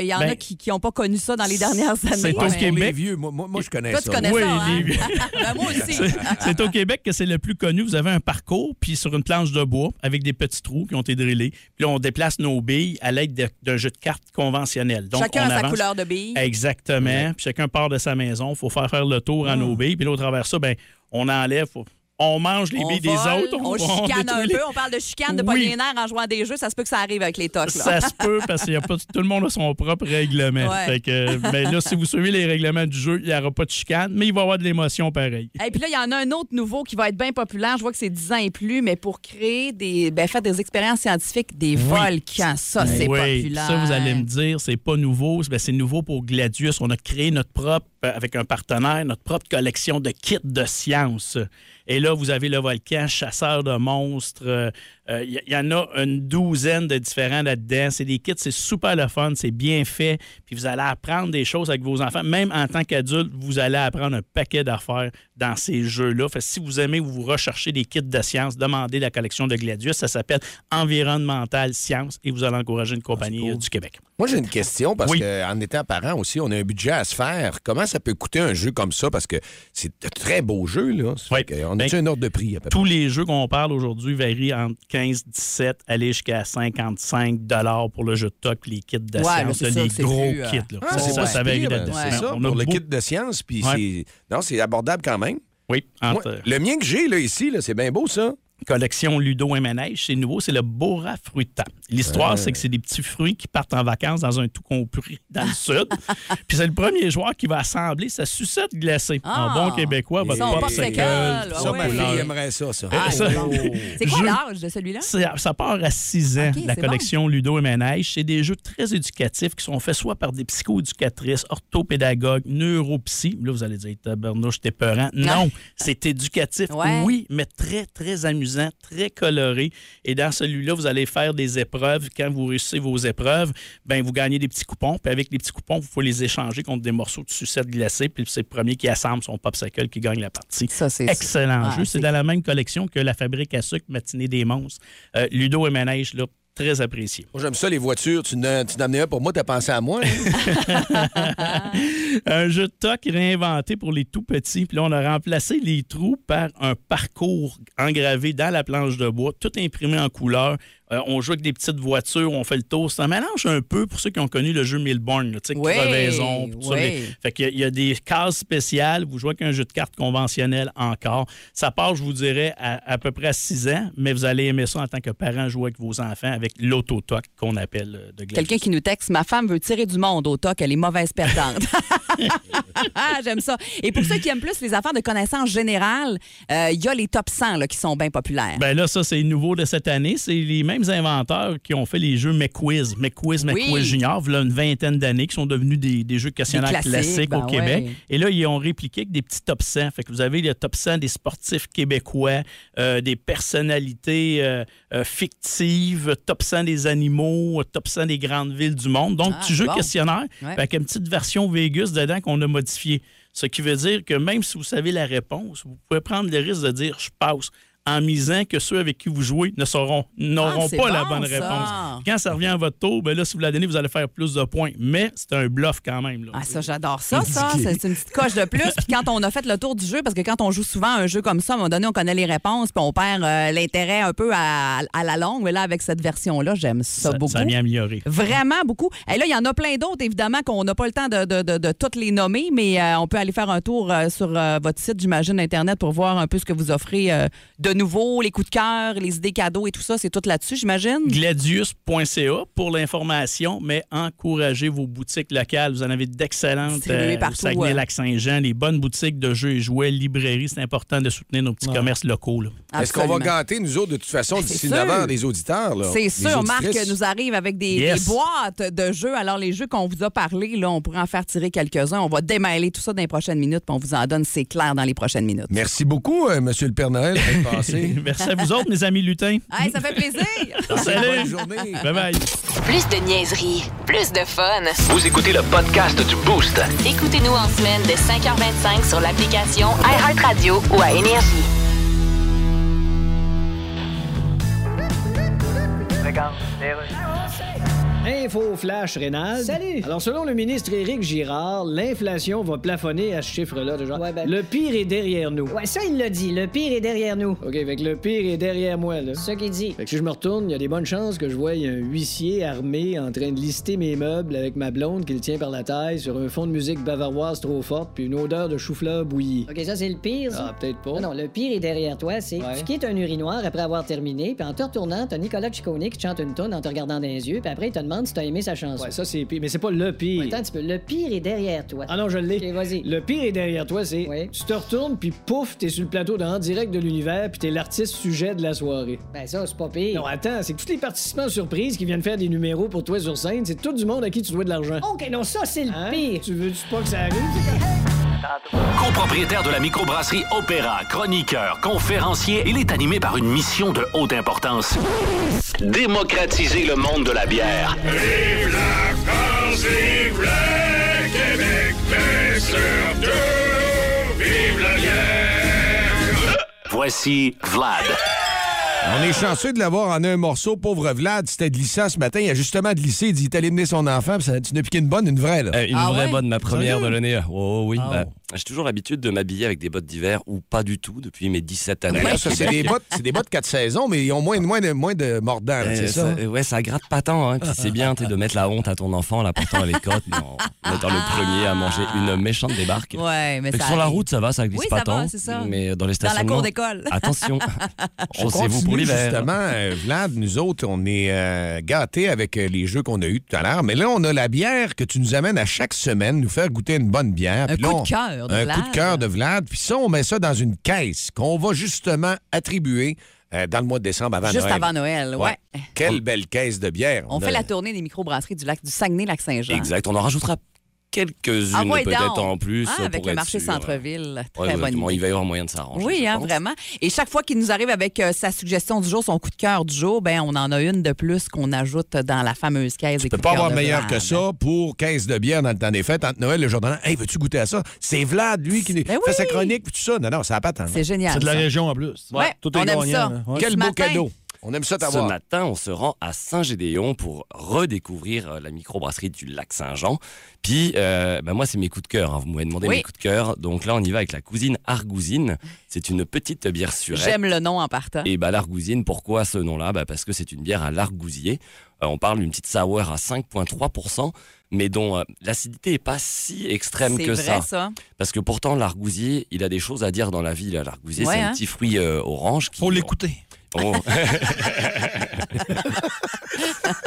qu'il y en Ben, a qui n'ont pas connu ça dans les dernières années. c'est au Québec. vieux, moi, je connais Toi, ça. tu connais Oui, ça, hein? les- Ben, moi aussi. C'est- C'est au Québec que c'est le plus connu. Vous avez un parcours, puis sur une planche de bois avec des petits trous qui ont été drillés. Puis là, on déplace nos billes à l'aide de- d'un jeu de cartes conventionnel. Donc, Chacun on a sa couleur de billes. Exactement. Puis chacun part de sa maison. Il faut faire faire le tour à nos billes. Puis là, au travers de ça, ben, on enlève, faut- on mange les On billes des autres. On, on chicane un les- peu. On parle de chicane, de Oui. en jouant à des jeux. Ça se peut que ça arrive avec les tocs. Là. Ça se peut parce que tout le monde a son propre règlement. Ouais. Fait que, mais là, si vous suivez les règlements du jeu, il n'y aura pas de chicane, mais il va y avoir de l'émotion pareil. Et puis là, il y en a un autre nouveau qui va être bien populaire. Je vois que c'est 10 ans et plus, mais pour créer des, ben, faire des expériences scientifiques, des volcans. Ça, c'est oui, populaire. ça, vous allez me dire, c'est pas nouveau. Ben, c'est nouveau pour Gladius. On a créé notre propre, euh, avec un partenaire, notre propre collection de kits de science. Et là, vous avez le volcan, chasseur de monstres. Euh, euh, Il y, y en a une douzaine de différents là-dedans. C'est des kits, c'est super le fun, c'est bien fait. Puis vous allez apprendre des choses avec vos enfants. Même en tant qu'adulte, vous allez apprendre un paquet d'affaires dans ces jeux-là. Fait si vous aimez ou vous recherchez des kits de science, demandez la collection de Gladius. Ça s'appelle Environnemental Science et vous allez encourager une compagnie euh, du Québec. Moi, j'ai une question parce Oui. qu'en étant parent aussi, on a un budget à se faire. Comment ça peut coûter un jeu comme ça? Parce que c'est de très beaux jeux, là. Oui. On Ben, a-tu un ordre de prix à peu près? Tous les jeux qu'on parle aujourd'hui varient entre 15, 17, aller jusqu'à 55 dollars pour le jeu de toc, les kits de Ouais, science, là, les gros plus, euh, kits. Là. Ah, ça, c'est ça, pas ça pire. C'est Ben, ça, on a pour le beau- kit de science. Puis Ouais. c'est... Non, c'est abordable quand même. Oui, Moi, entre le mien que j'ai là, ici, là, c'est bien beau, ça. Collection Ludo et Manège, c'est nouveau, c'est le Bora Fruita. L'histoire, c'est que c'est des petits fruits qui partent en vacances dans un tout compris dans le sud. Puis c'est le premier joueur qui va assembler sa sucette glacée. Ah. en bon québécois, votre popsicle. Ça, ma ouais. fille aimerait ça, ça. Ah, ça- c'est bon. C'est quoi l'âge de celui-là? Ça part à 6 ans, la collection Ludo et Manège. C'est des jeux très éducatifs qui sont faits soit par des psychoéducatrices, orthopédagogues, neuropsy. Là, vous allez dire, tabarnouche, t'es peurant. Non, c'est éducatif, Ouais. oui, mais très, très amusant, très coloré. Et dans celui-là, vous allez faire des épreuves. Quand vous réussissez vos épreuves, ben vous gagnez des petits coupons. Puis avec les petits coupons, vous pouvez les échanger contre des morceaux de sucette glacée. Puis c'est le premier qui assemble son popsicle qui gagne la partie. Ça, c'est Excellent jeu. C'est dans la même collection que la fabrique à sucre Matinée des monstres. Euh, Ludo et Manège, là, très apprécié. Moi, j'aime ça, les voitures. Tu n'as tu n'en amenais un pour moi, t'as pensé à moi. hein? un jeu de toc réinventé pour les tout petits. Puis là, on a remplacé les trous par un parcours engravé dans la planche de bois, tout imprimé en couleur. Euh, on joue avec des petites voitures, on fait le tour. C'est un mélange un peu pour ceux qui ont connu le jeu Milborn, tu sais, Oui, crevaison, ça. Mais- Fait qu'il y y a des cases spéciales. Vous jouez avec un jeu de cartes conventionnel encore. Ça part, je vous dirais, à, à peu près à 6 ans, mais vous allez aimer ça en tant que parent, jouer avec vos enfants avec l'autotoc qu'on appelle euh, de. Quelqu'un qui nous texte Ma femme veut tirer du monde au toc, elle est mauvaise perdante. J'aime ça. Et pour ceux qui aiment plus les affaires de connaissances générales, euh, il y a les top 100 là, qui sont bien populaires. Ben là, ça, c'est nouveau de cette année. C'est les mêmes inventeurs qui ont fait les jeux McQuiz, McQuiz, McQuiz Oui. Junior, voilà une vingtaine d'années, qui sont devenus des, des jeux questionnaires Des classiques, classiques ben au Québec. ouais. Et là, ils ont répliqué avec des petits top 100. Fait que vous avez le top 100 des sportifs québécois, euh, des personnalités euh, euh, fictives, top 100 des animaux, top 100 des grandes villes du monde. Donc, Ah, petit jeu bon. questionnaire Ouais. avec une petite version Vegas dedans qu'on a modifiée. Ce qui veut dire que même si vous savez la réponse, vous pouvez prendre le risque de dire je passe en misant que ceux avec qui vous jouez ne sauront n'auront Ah, pas la bon, bonne ça. réponse. Quand ça revient à votre tour, ben là, si vous la donnez, vous allez faire plus de points. Mais c'est un bluff quand même. là. Ah, ça, j'adore ça, ça. C'est une petite coche de plus. Puis quand on a fait le tour du jeu, parce que quand on joue souvent à un jeu comme ça, à un moment donné, on connaît les réponses, puis on perd euh, l'intérêt un peu à, à la longue. Mais là, avec cette version-là, j'aime ça, ça, beaucoup. ça vient améliorer. Vraiment beaucoup. Et là, il y en a plein d'autres, évidemment, qu'on n'a pas le temps de, de- de- de toutes les nommer, mais euh, on peut aller faire un tour euh, sur euh, votre site, j'imagine, Internet, pour voir un peu ce que vous offrez euh, de nouveau, les coups de cœur, les idées cadeaux et tout ça, c'est tout là-dessus, j'imagine? Gladius.ca pour l'information, mais encouragez vos boutiques locales. Vous en avez d'excellentes euh, au Saguenay-Lac-Saint-Jean, les bonnes boutiques de jeux et jouets, librairies. C'est important de soutenir nos petits commerces locaux. Est-ce qu'on va gâter, nous autres, de toute façon, d'ici sûr. 9 heures, les auditeurs? C'est sûr, Marc nous arrive avec des, Yes. des boîtes de jeux. Alors, les jeux qu'on vous a parlé, là, on pourrait en faire tirer quelques-uns. On va démêler tout ça dans les prochaines minutes, puis on vous en donne, c'est clair, dans les prochaines minutes. Merci beaucoup, euh, Monsieur le Père Noël, passé. Merci à vous autres, mes amis lutins. Hey, ça fait plaisir! Bonne Salut! journée. Bye bye. Plus de niaiserie, plus de fun. Vous écoutez le podcast du Boost. Écoutez-nous en semaine de 5h25 sur l'application iHeartRadio ou à Énergie. Info flash, Rénal. Salut. Alors, selon le ministre Éric Girard, l'inflation va plafonner à ce chiffre-là, déjà. Ouais, ben- Le pire est derrière nous. Ouais, ça, il l'a dit. Le pire est derrière nous. OK, fait que le pire est derrière moi, là. C'est ça qu'il dit. Fait que si je me retourne, il y a des bonnes chances que je voie un huissier armé en train de lister mes meubles avec ma blonde qui le tient par la taille sur un fond de musique bavaroise trop forte puis une odeur de chou-fleur bouilli. OK, ça, c'est le pire, ça. Ah, peut-être pas. Non, non, le pire est derrière toi, c'est Ouais. tu quittes un urinoir après avoir terminé, puis en te retournant, t'as Nicolas Ciccone qui te chante une tonne en te regardant dans les yeux, puis après, il te demande si t'as aimé sa chanson. Ouais, ça c'est pire, mais c'est pas le pire. Attends un petit peu. Le pire est derrière toi. Ah non, je l'ai. OK, vas-y. Le pire est derrière toi, c'est Oui. tu te retournes puis pouf, t'es sur le plateau de En direct de l'univers puis t'es l'artiste sujet de la soirée. Ben ça, c'est pas pire. Non, attends, c'est que tous les participants surprises qui viennent faire des numéros pour toi sur scène, c'est tout du monde à qui tu dois de l'argent. OK, non, ça, c'est le Hein? pire. Tu veux-tu pas que ça arrive? Copropriétaire de la microbrasserie Opéra, chroniqueur, conférencier, il est animé par une mission de haute importance. Démocratiser le monde de la bière. Vive la France, vive le Québec, mais surtout, vive la bière! Voici Vlad. On est chanceux de l'avoir en un morceau. Pauvre Vlad, c'était glissant ce matin. Il a justement glissé. Il dit il est allé mener son enfant. puis ça, tu n'as piqué une bonne, une vraie. Là. Euh, une Ah vraie ouais? bonne, ma première de l'année. Oh oui. Ah. bah, j'ai toujours l'habitude de m'habiller avec des bottes d'hiver ou pas du tout depuis mes 17 années. Là, ça, c'est des bottes, c'est des bottes quatre saisons, mais ils ont moins, moins de, moins de mordants. là, Euh, c'est ça? ouais, ça gratte pas tant. Hein. Puis c'est bien de mettre la honte à ton enfant, la portant à l'écoute, mais en étant le premier à manger une méchante débarque. Ouais, mais ça sur la route, ça va, ça glisse Oui, pas ça va, tant. c'est ça. Mais dans les Dans la stationnements. cour d'école. Attention. On Chaussez-vous pour continue, l'hiver. Justement, euh, Vlad, nous autres, on est euh, gâtés avec euh, les jeux qu'on a eus tout à l'heure. Mais là, on a la bière que tu nous amènes à chaque semaine, nous faire goûter une bonne bière. Un là, coup on- de cœur de Un Vlad. coup de cœur de Vlad. Puis ça, on met ça dans une caisse qu'on va justement attribuer euh, dans le mois de décembre avant Juste Noël. avant Noël, ouais. Quelle belle caisse de bière. On a- fait la tournée des microbrasseries du lac du Saguenay-Lac-Saint-Jean. Exact. On en rajoutera quelques-unes Ah ouais, peut-être en plus. Ah, avec pour le marché sûr. centre-ville. Très Ouais, bonne. Il va y avoir moyen de s'arranger. Oui, hein, vraiment. Et chaque fois qu'il nous arrive avec euh, sa suggestion du jour, son coup de cœur du jour, ben on en a une de plus qu'on ajoute dans la fameuse caisse Tu peux pas avoir meilleur que ça pour caisse de bière dans le temps des fêtes. Entre Noël et le jour de l'an. Hey, veux-tu goûter à ça? C'est Vlad, lui, qui Ben fait oui. sa chronique puis tout ça. Non, non, ça n'a pas temps. C'est génial. C'est de la ça. région en plus. Ouais, Tout on est aime gagnant, ça. là. Ouais. Quel beau cadeau. On aime ça Ce t'avoir. matin, on se rend à Saint-Gédéon pour redécouvrir euh, la microbrasserie du lac Saint-Jean. Puis, euh, ben moi, c'est mes coups de cœur. hein. Vous m'avez demandé Oui. mes coups de cœur. Donc là, on y va avec la cousine Argousine. C'est une petite bière surette. J'aime le nom en partant. Et bah, l'argousine, pourquoi ce nom-là? Bah, Parce que c'est une bière à l'argousier. Euh, on parle d'une petite sour à 5,3%, mais dont euh, l'acidité n'est pas si extrême C'est que vrai, ça. ça. Parce que pourtant, l'argousier, il a des choses à dire dans la vie. L'argousier, Ouais, c'est hein. un petit fruit euh, orange. Qui, Faut l'écouter. Oh.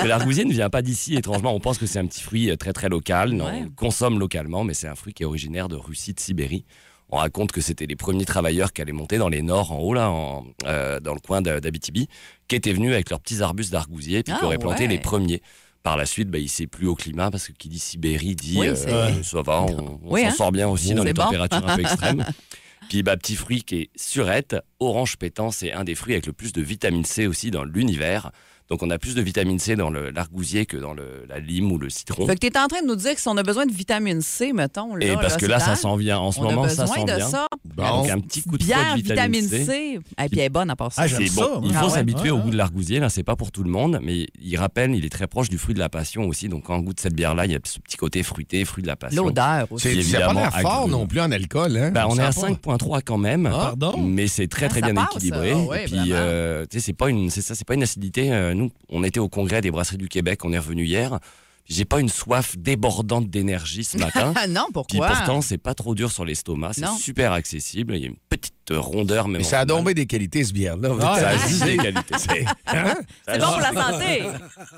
L'argousier ne vient pas d'ici, étrangement. On pense que c'est un petit fruit euh, très très local. Non, Ouais. on le consomme localement, mais c'est un fruit qui est originaire de Russie, de Sibérie. On raconte que c'était les premiers travailleurs qui allaient monter dans les nords, en haut, là, en- euh, dans le coin d'Abitibi, qui étaient venus avec leurs petits arbustes d'argousier, puis qui Ah, auraient planté les premiers. Par la suite, bah, il s'est plus au climat, parce que qui dit Sibérie dit Oui, euh, ça va, on, on Oui, s'en hein. sort bien aussi dans les bon. températures un peu extrêmes. Puis bah, petit fruit qui est surette, orange pétant, c'est un des fruits avec le plus de vitamine C aussi dans l'univers. Donc on a plus de vitamine C dans l'argousier que dans le- la lime ou le citron. Fait que tu es en train de nous dire que si on a besoin de vitamine C, mettons. Là, Et parce que là, ça s'en vient. En ce on moment, a ça besoin de bien. ça. Donc un petit coup de Bière, de vitamine, vitamine C. Et puis elle est bonne à part ça. Ah, ça, bon. moi. Il Ah faut s'habituer Ouais, au goût ouais. de l'argousier. Là, c'est pas pour tout le monde, mais il rappelle, il est très proche du fruit de la passion aussi. Donc quand on goûte cette bière-là, il y a ce petit côté fruité, fruit de la passion. L'odeur aussi. C'est pas l'air fort non plus en alcool. Hein? Ben, on est à sent pas. 5,3 quand même. Pardon? Mais c'est très, Ah, très ça bien équilibré. ah Et puis, euh, tu sais, c'est pas une, c'est ça, c'est pas une acidité. Nous, on était au congrès des brasseries du Québec, on est revenu hier. Puis J'ai pas une soif débordante d'énergie ce matin. Ah non, Puis pourquoi? pourtant, c'est pas trop dur sur l'estomac, c'est super accessible. Il y a une petite de rondeur. Même Mais ça a tombé des qualités, ce bière-là. ça a juste des qualités. C'est- hein? C'est bon pour la santé.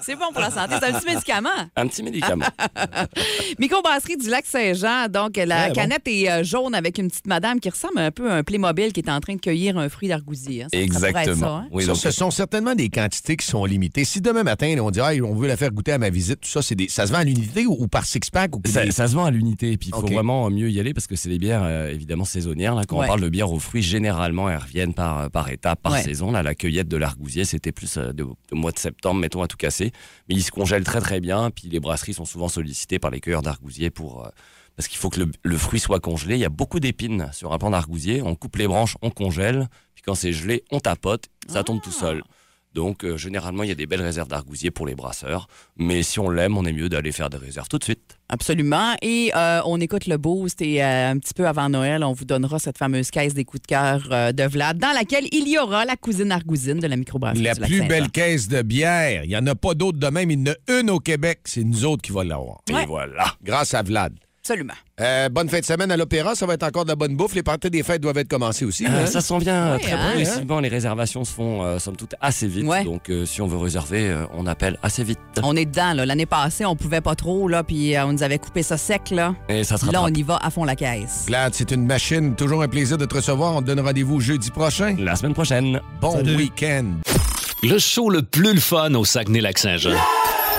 C'est bon pour la santé. C'est un petit médicament. Un petit médicament. Microbrasserie du lac Saint-Jean. Donc, la bon. canette est euh, jaune avec une petite madame qui ressemble un peu à un Playmobil qui est en train de cueillir un fruit d'argousier. hein. Exactement. ça, hein? Oui, Ça, donc, ce sont certainement des quantités qui sont limitées. Si demain matin, on dit Hey, on veut la faire goûter à ma visite, tout ça, c'est des... ça se vend à l'unité ou, par six-pack? Ou Ça, ça se vend à l'unité, et puis il faut vraiment mieux y aller parce que c'est des bières euh, évidemment saisonnières. Là, quand Ouais. on parle de bières aux fruits, généralement elles reviennent par, par étape, par Ouais. saison. Là, la cueillette de l'argousier, c'était plus euh, de, de mois de septembre, mettons, à tout casser. Mais ils se congèlent très très bien. Puis les brasseries sont souvent sollicitées par les cueilleurs d'argousier pour. euh, parce qu'il faut que le, le fruit soit congelé. Il y a beaucoup d'épines sur un pan d'argousier. On coupe les branches, on congèle. Puis quand c'est gelé, on tapote. Ça tombe tout seul. Donc, euh, généralement, il y a des belles réserves d'argousier pour les brasseurs. Mais si on l'aime, on est mieux d'aller faire des réserves tout de suite. Absolument. Et euh, on écoute le boost et euh, un petit peu avant Noël, on vous donnera cette fameuse caisse des coups de cœur euh, de Vlad dans laquelle il y aura la cousine argousine de la microbrasserie. La plus Saint-Jean. belle caisse de bière. Il n'y en a pas d'autres de même. Il y en a une au Québec. C'est nous autres qui va l'avoir. Ouais. Et voilà. Grâce à Vlad. Absolument. Euh, bonne fin de semaine à l'Opéra. Ça va être encore de la bonne bouffe. Les parties des fêtes doivent être commencées aussi. Euh, hein? ça s'en vient euh, Ouais, très hein? progressivement. Les réservations se font, euh, somme toute, assez vite. Ouais. Donc, euh, si on veut réserver, euh, on appelle assez vite. On est dedans. là. L'année passée, on pouvait pas trop, là, puis euh, on nous avait coupé ça sec. Là, Et ça se là on y va à fond la caisse. Vlad, c'est une machine. Toujours un plaisir de te recevoir. On te donne rendez-vous jeudi prochain. la semaine prochaine. Bon week-end. Le show le plus le fun au Saguenay-Lac-Saint-Jean.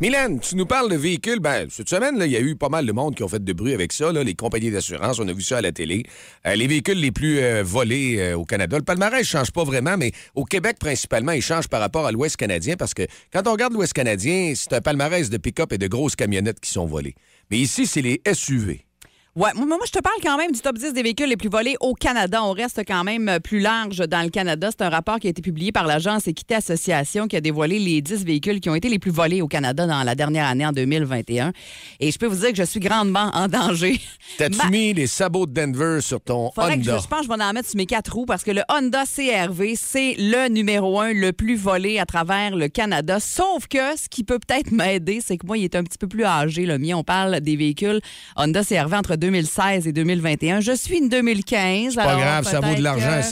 Mylène, tu nous parles de véhicules. Ben, cette semaine, il y a eu pas mal de monde qui ont fait de bruit avec ça. les compagnies d'assurance, on a vu ça à la télé. Euh, les véhicules les plus euh, volés euh, au Canada. Le palmarès ne change pas vraiment, mais au Québec, principalement, il change par rapport à l'Ouest canadien parce que quand on regarde l'Ouest canadien, c'est un palmarès de pick-up et de grosses camionnettes qui sont volées. Mais ici, c'est les SUV. Ouais, moi, moi, je te parle quand même du top 10 des véhicules les plus volés au Canada. On reste quand même euh, plus large dans le Canada. C'est un rapport qui a été publié par l'agence Équité Association qui a dévoilé les 10 véhicules qui ont été les plus volés au Canada dans la dernière année en 2021. Et je peux vous dire que je suis grandement en danger. T'as-tu Ma- mis les sabots de Denver sur ton Faudrait que je, Honda? je pense que je vais en mettre sur mes quatre roues parce que le Honda CRV, c'est le numéro un le plus volé à travers le Canada. Sauf que ce qui peut peut-être m'aider, c'est que moi, il est un petit peu plus âgé, le mien. On parle des véhicules Honda CRV entre 2016 et 2021. Je suis une 2015. Pas alors grave, ça vaut de l'argent à.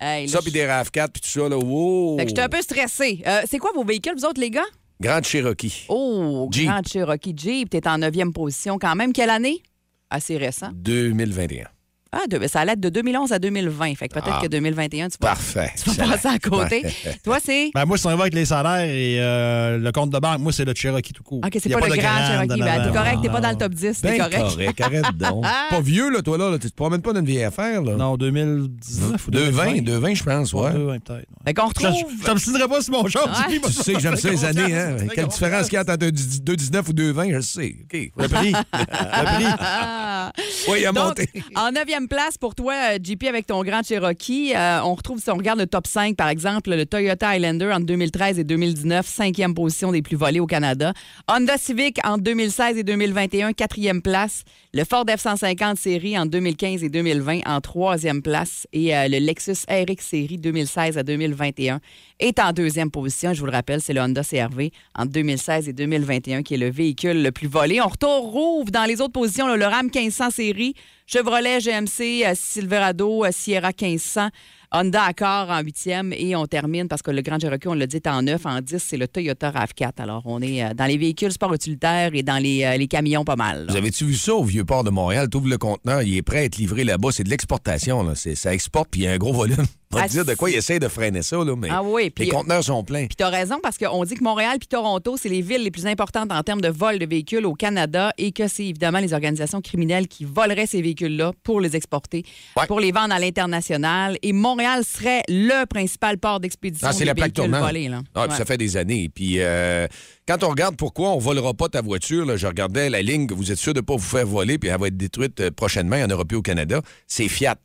Hey, là, ça, je- puis des RAV4, puis tout ça, là. Wow! Fait que j'étais un peu stressée. Euh, c'est quoi vos véhicules, vous autres, les gars? Grande Cherokee. Oh, Jeep. Grand Cherokee Jeep. T'es en neuvième position quand même. Quelle année? Assez récent. 2021. Ah, de- ça allait de 2011 à 2020. Fait que peut-être Ah. que 2021, tu vas, Parfait. tu vas passer à côté. Toi, c'est? Ben, moi, si on va avec les salaires et euh, le compte de banque, moi, c'est le Cherokee tout court. OK, c'est pas, le grand Cherokee. en Ben, t'es correct, t'es pas dans le top 10, t'es Ben correct. correct, arrête donc. pas vieux, là, toi, là. Tu te promènes pas d'une vieille affaire, là. Non, 2019 ou 2,20, 2020. 2,20, je pense, ouais. 2,20 peut-être. Fait qu'on Je retrouve. je m'obstinerai pas sur mon. Jimmy, Tu sais que j'aime ça les années, hein? Quelle différence qu'il y a entre 2,19 ou 2,20, je sais. OK. Le prix. Le prix. Ah. Oui, il a monté. en place pour toi, euh, JP, avec ton grand Cherokee, euh, on retrouve, si on regarde le top 5, par exemple, le Toyota Highlander entre 2013 et 2019, cinquième position des plus volés au Canada. Honda Civic entre 2016 et 2021, quatrième place. Le Ford F-150 série en 2015 et 2020 en troisième place. Et euh, le Lexus RX série 2016 à 2021 est en deuxième position. Je vous le rappelle, c'est le Honda CRV entre 2016 et 2021 qui est le véhicule le plus volé. On retrouve dans les autres positions le Ram 1500 série, Chevrolet GMC, euh, Silverado, euh, Sierra 1500. Honda Accord en huitième et on termine parce que le Grand Cherokee, on l'a dit, est en neuf. En 10, c'est le Toyota RAV4. Alors, on est euh, dans les véhicules sport utilitaires et dans les, camions pas mal. Vous avez-tu vu ça au Vieux-Port de Montréal? Tu ouvres le conteneur, il est prêt à être livré là-bas. C'est de l'exportation. là. Ça exporte, puis il y a un gros volume. Va Ah, te dire de quoi il essaie de freiner ça, là, mais Ah oui, les puis conteneurs sont pleins. Puis tu as raison parce qu'on dit que Montréal puis Toronto, c'est les villes les plus importantes en termes de vol de véhicules au Canada et que c'est évidemment les organisations criminelles qui voleraient ces véhicules-là pour les exporter, Ouais. pour les vendre à l'international. Et Montréal serait le principal port d'expédition Ah, c'est des la plaque véhicules tournante. volés. Là. Ah, puis Ouais. ça fait des années. Puis euh, quand on regarde pourquoi on volera pas ta voiture, là, je regardais la ligne que vous êtes sûr de pas vous faire voler, puis elle va être détruite euh, prochainement, il n'y en aura plus au Canada. C'est Fiat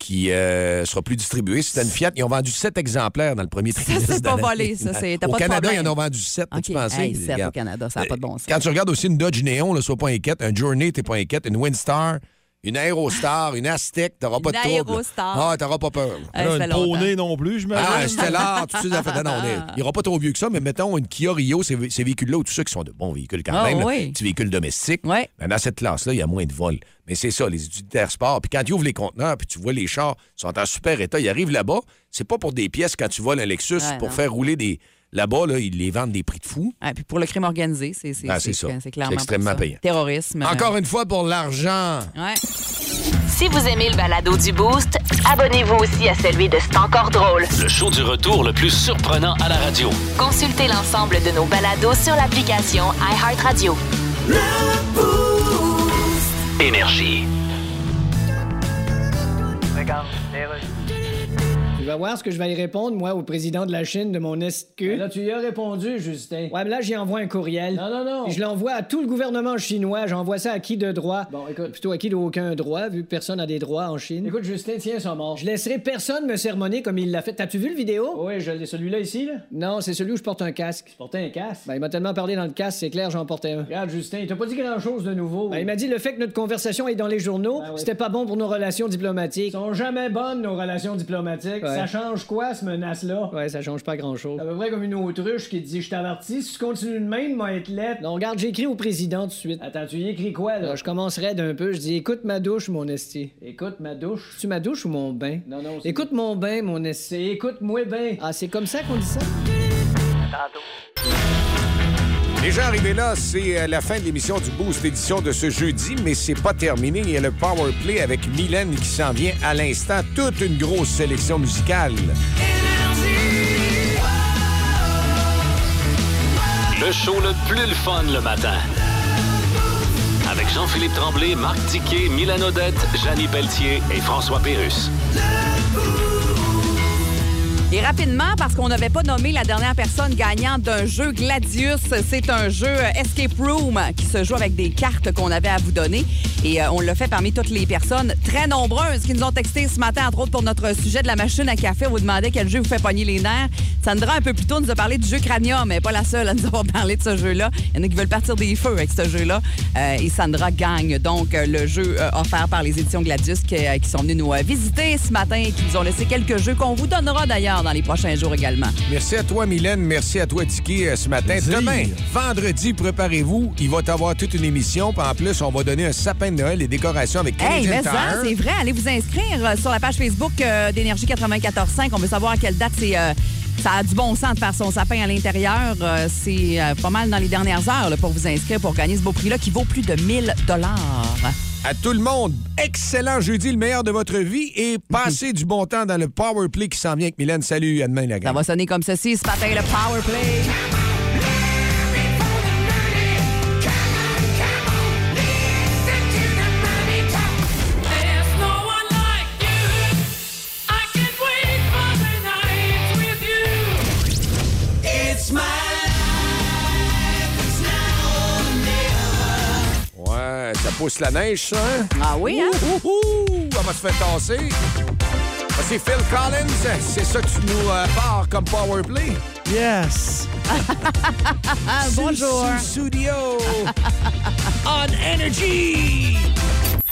qui euh, sera plus distribué. C'était une Fiat. Ils ont vendu sept exemplaires dans le premier trimestre. c'est de pas volé, ça, c'est- t'as Au pas de Canada, problème. ils en ont vendu sept. OK. Tu pensais? Hey, au. Canada, ça n'a pas de bon sens. Quand tu regardes aussi une Dodge Néon, là, sois pas inquiète. Un Journey, t'es pas inquiète. Une Windstar, une Aérostar, une Aztec, t'auras pas de Une trouble. Aérostar. Ah, t'auras pas peur. Ça fait une poney non plus, je me Ah, Stellar, tout ça, ça fait- non, non, il n'y aura pas trop vieux que ça, mais mettons une Kia Rio, ces, ces véhicules-là, ou tout ça qui sont de bons véhicules quand Ah, même, oui. petits véhicules domestiques. Ouais. Ben, dans cette classe-là, il y a moins de vols. Mais c'est ça, les utilitaires sport. Puis quand ils ouvrent les conteneurs, puis tu vois les chars sont en super état, ils arrivent là-bas, c'est pas pour des pièces quand tu voles un Lexus, Ouais, pour non. faire rouler des. Là-bas, là, ils les vendent des prix de fou. Ouais, puis pour le crime organisé, c'est c'est- Ah, c'est c'est- ça. c'est clairement C'est extrêmement pour ça. payant. Terrorisme. Encore une fois, pour l'argent. Ouais. Si vous aimez le balado du Boost, abonnez-vous aussi à celui de C'est encore drôle. Le show du retour le plus surprenant à la radio. Consultez l'ensemble de nos balados sur l'application iHeartRadio. Énergie. Tu vas voir ce que je vais y répondre, moi, au président de la Chine de mon SQ. là, tu y as répondu, Justin. Ouais, mais là, j'y envoie un courriel. Non, non, non. je l'envoie à tout le gouvernement chinois. J'envoie ça à qui de droit? Bon, écoute, plutôt à qui d'aucun droit, vu que personne n'a des droits en Chine. Écoute, Justin, tiens, ça mort. Je laisserai personne me sermonner comme il l'a fait. T'as-tu vu le vidéo? Oui, je l'ai. Celui-là ici, là? Non, c'est celui où je porte un casque. Tu portais un casque? Ben, il m'a tellement parlé dans le casque, c'est clair, j'en portais un. Regarde, Justin, il t'a pas dit grand-chose de nouveau. Ben, il m'a dit le fait que notre conversation est dans les journaux, c'était pas bon pour nos relations diplomatiques. sont jamais bonnes, nos relations diplomatiques. Ça change quoi, ce menace-là? Ouais, ça change pas grand-chose. C'est à peu près comme une autruche qui te dit Je t'avertis, si tu continues de même, moi, être lettre. Non, regarde, j'écris au président tout de suite. Attends, tu y écris quoi, là? je commencerai d'un peu. Je dis Écoute ma douche, mon esti. Écoute ma douche. Tu ma douche ou mon bain? Non, non. Écoute mon bain, mon esti. Écoute-moi bain. Ah, c'est comme ça qu'on dit ça? Déjà arrivé là, c'est euh, la fin de l'émission du Boost édition de ce jeudi, mais c'est pas terminé. Il y a le Power Play avec Mylène qui s'en vient à l'instant. Toute une grosse sélection musicale. Le show le plus le fun le matin. Avec Jean-Philippe Tremblay, Marc Tiquet, Milan Odette, Janine Pelletier et François Pérus. Et rapidement, parce qu'on n'avait pas nommé la dernière personne gagnante d'un jeu Gladius, c'est un jeu Escape Room qui se joue avec des cartes qu'on avait à vous donner. Et euh, on l'a fait parmi toutes les personnes très nombreuses qui nous ont texté ce matin, entre autres pour notre sujet de la machine à café. On vous demandait quel jeu vous fait pogner les nerfs. Sandra, un peu plus tôt, nous a parlé du jeu Cranium, mais pas la seule à nous avoir parlé de ce jeu-là. Il y en a qui veulent partir des feux avec ce jeu-là. Euh, et Sandra gagne donc euh, le jeu offert par les éditions Gladius qui, qui sont venus nous visiter ce matin et qui nous ont laissé quelques jeux qu'on vous donnera d'ailleurs dans les prochains jours également. Merci à toi, Mylène. Merci à toi, Tiki, euh, ce matin. Demain, vendredi, préparez-vous. Il va t'avoir toute une émission. Puis en plus, on va donner un sapin de Noël et décorations avec Hey, Canadian mais ça, Tire. c'est vrai. Allez vous inscrire euh, sur la page Facebook euh, d'Énergie 94.5. On veut savoir à quelle date c'est. euh, ça a du bon sens de faire son sapin à l'intérieur. Euh, c'est euh, pas mal dans les dernières heures là, pour vous inscrire pour gagner ce beau prix-là qui vaut plus de 1000 dollars. À tout le monde, excellent jeudi, le meilleur de votre vie et passez du bon temps dans le Power Play qui s'en vient avec Mylène. Salut, à demain, la Ça gang. va sonner comme ceci ce matin, le Power Play. Pousse la neige, ça, hein? Ah oui, hein? Ouh, ouh, ouh, on va se faire tasser? Ah, C'est Phil Collins, c'est ça que tu nous euh, pars comme Power Play? Yes! Bonjour. Studio. On Energy.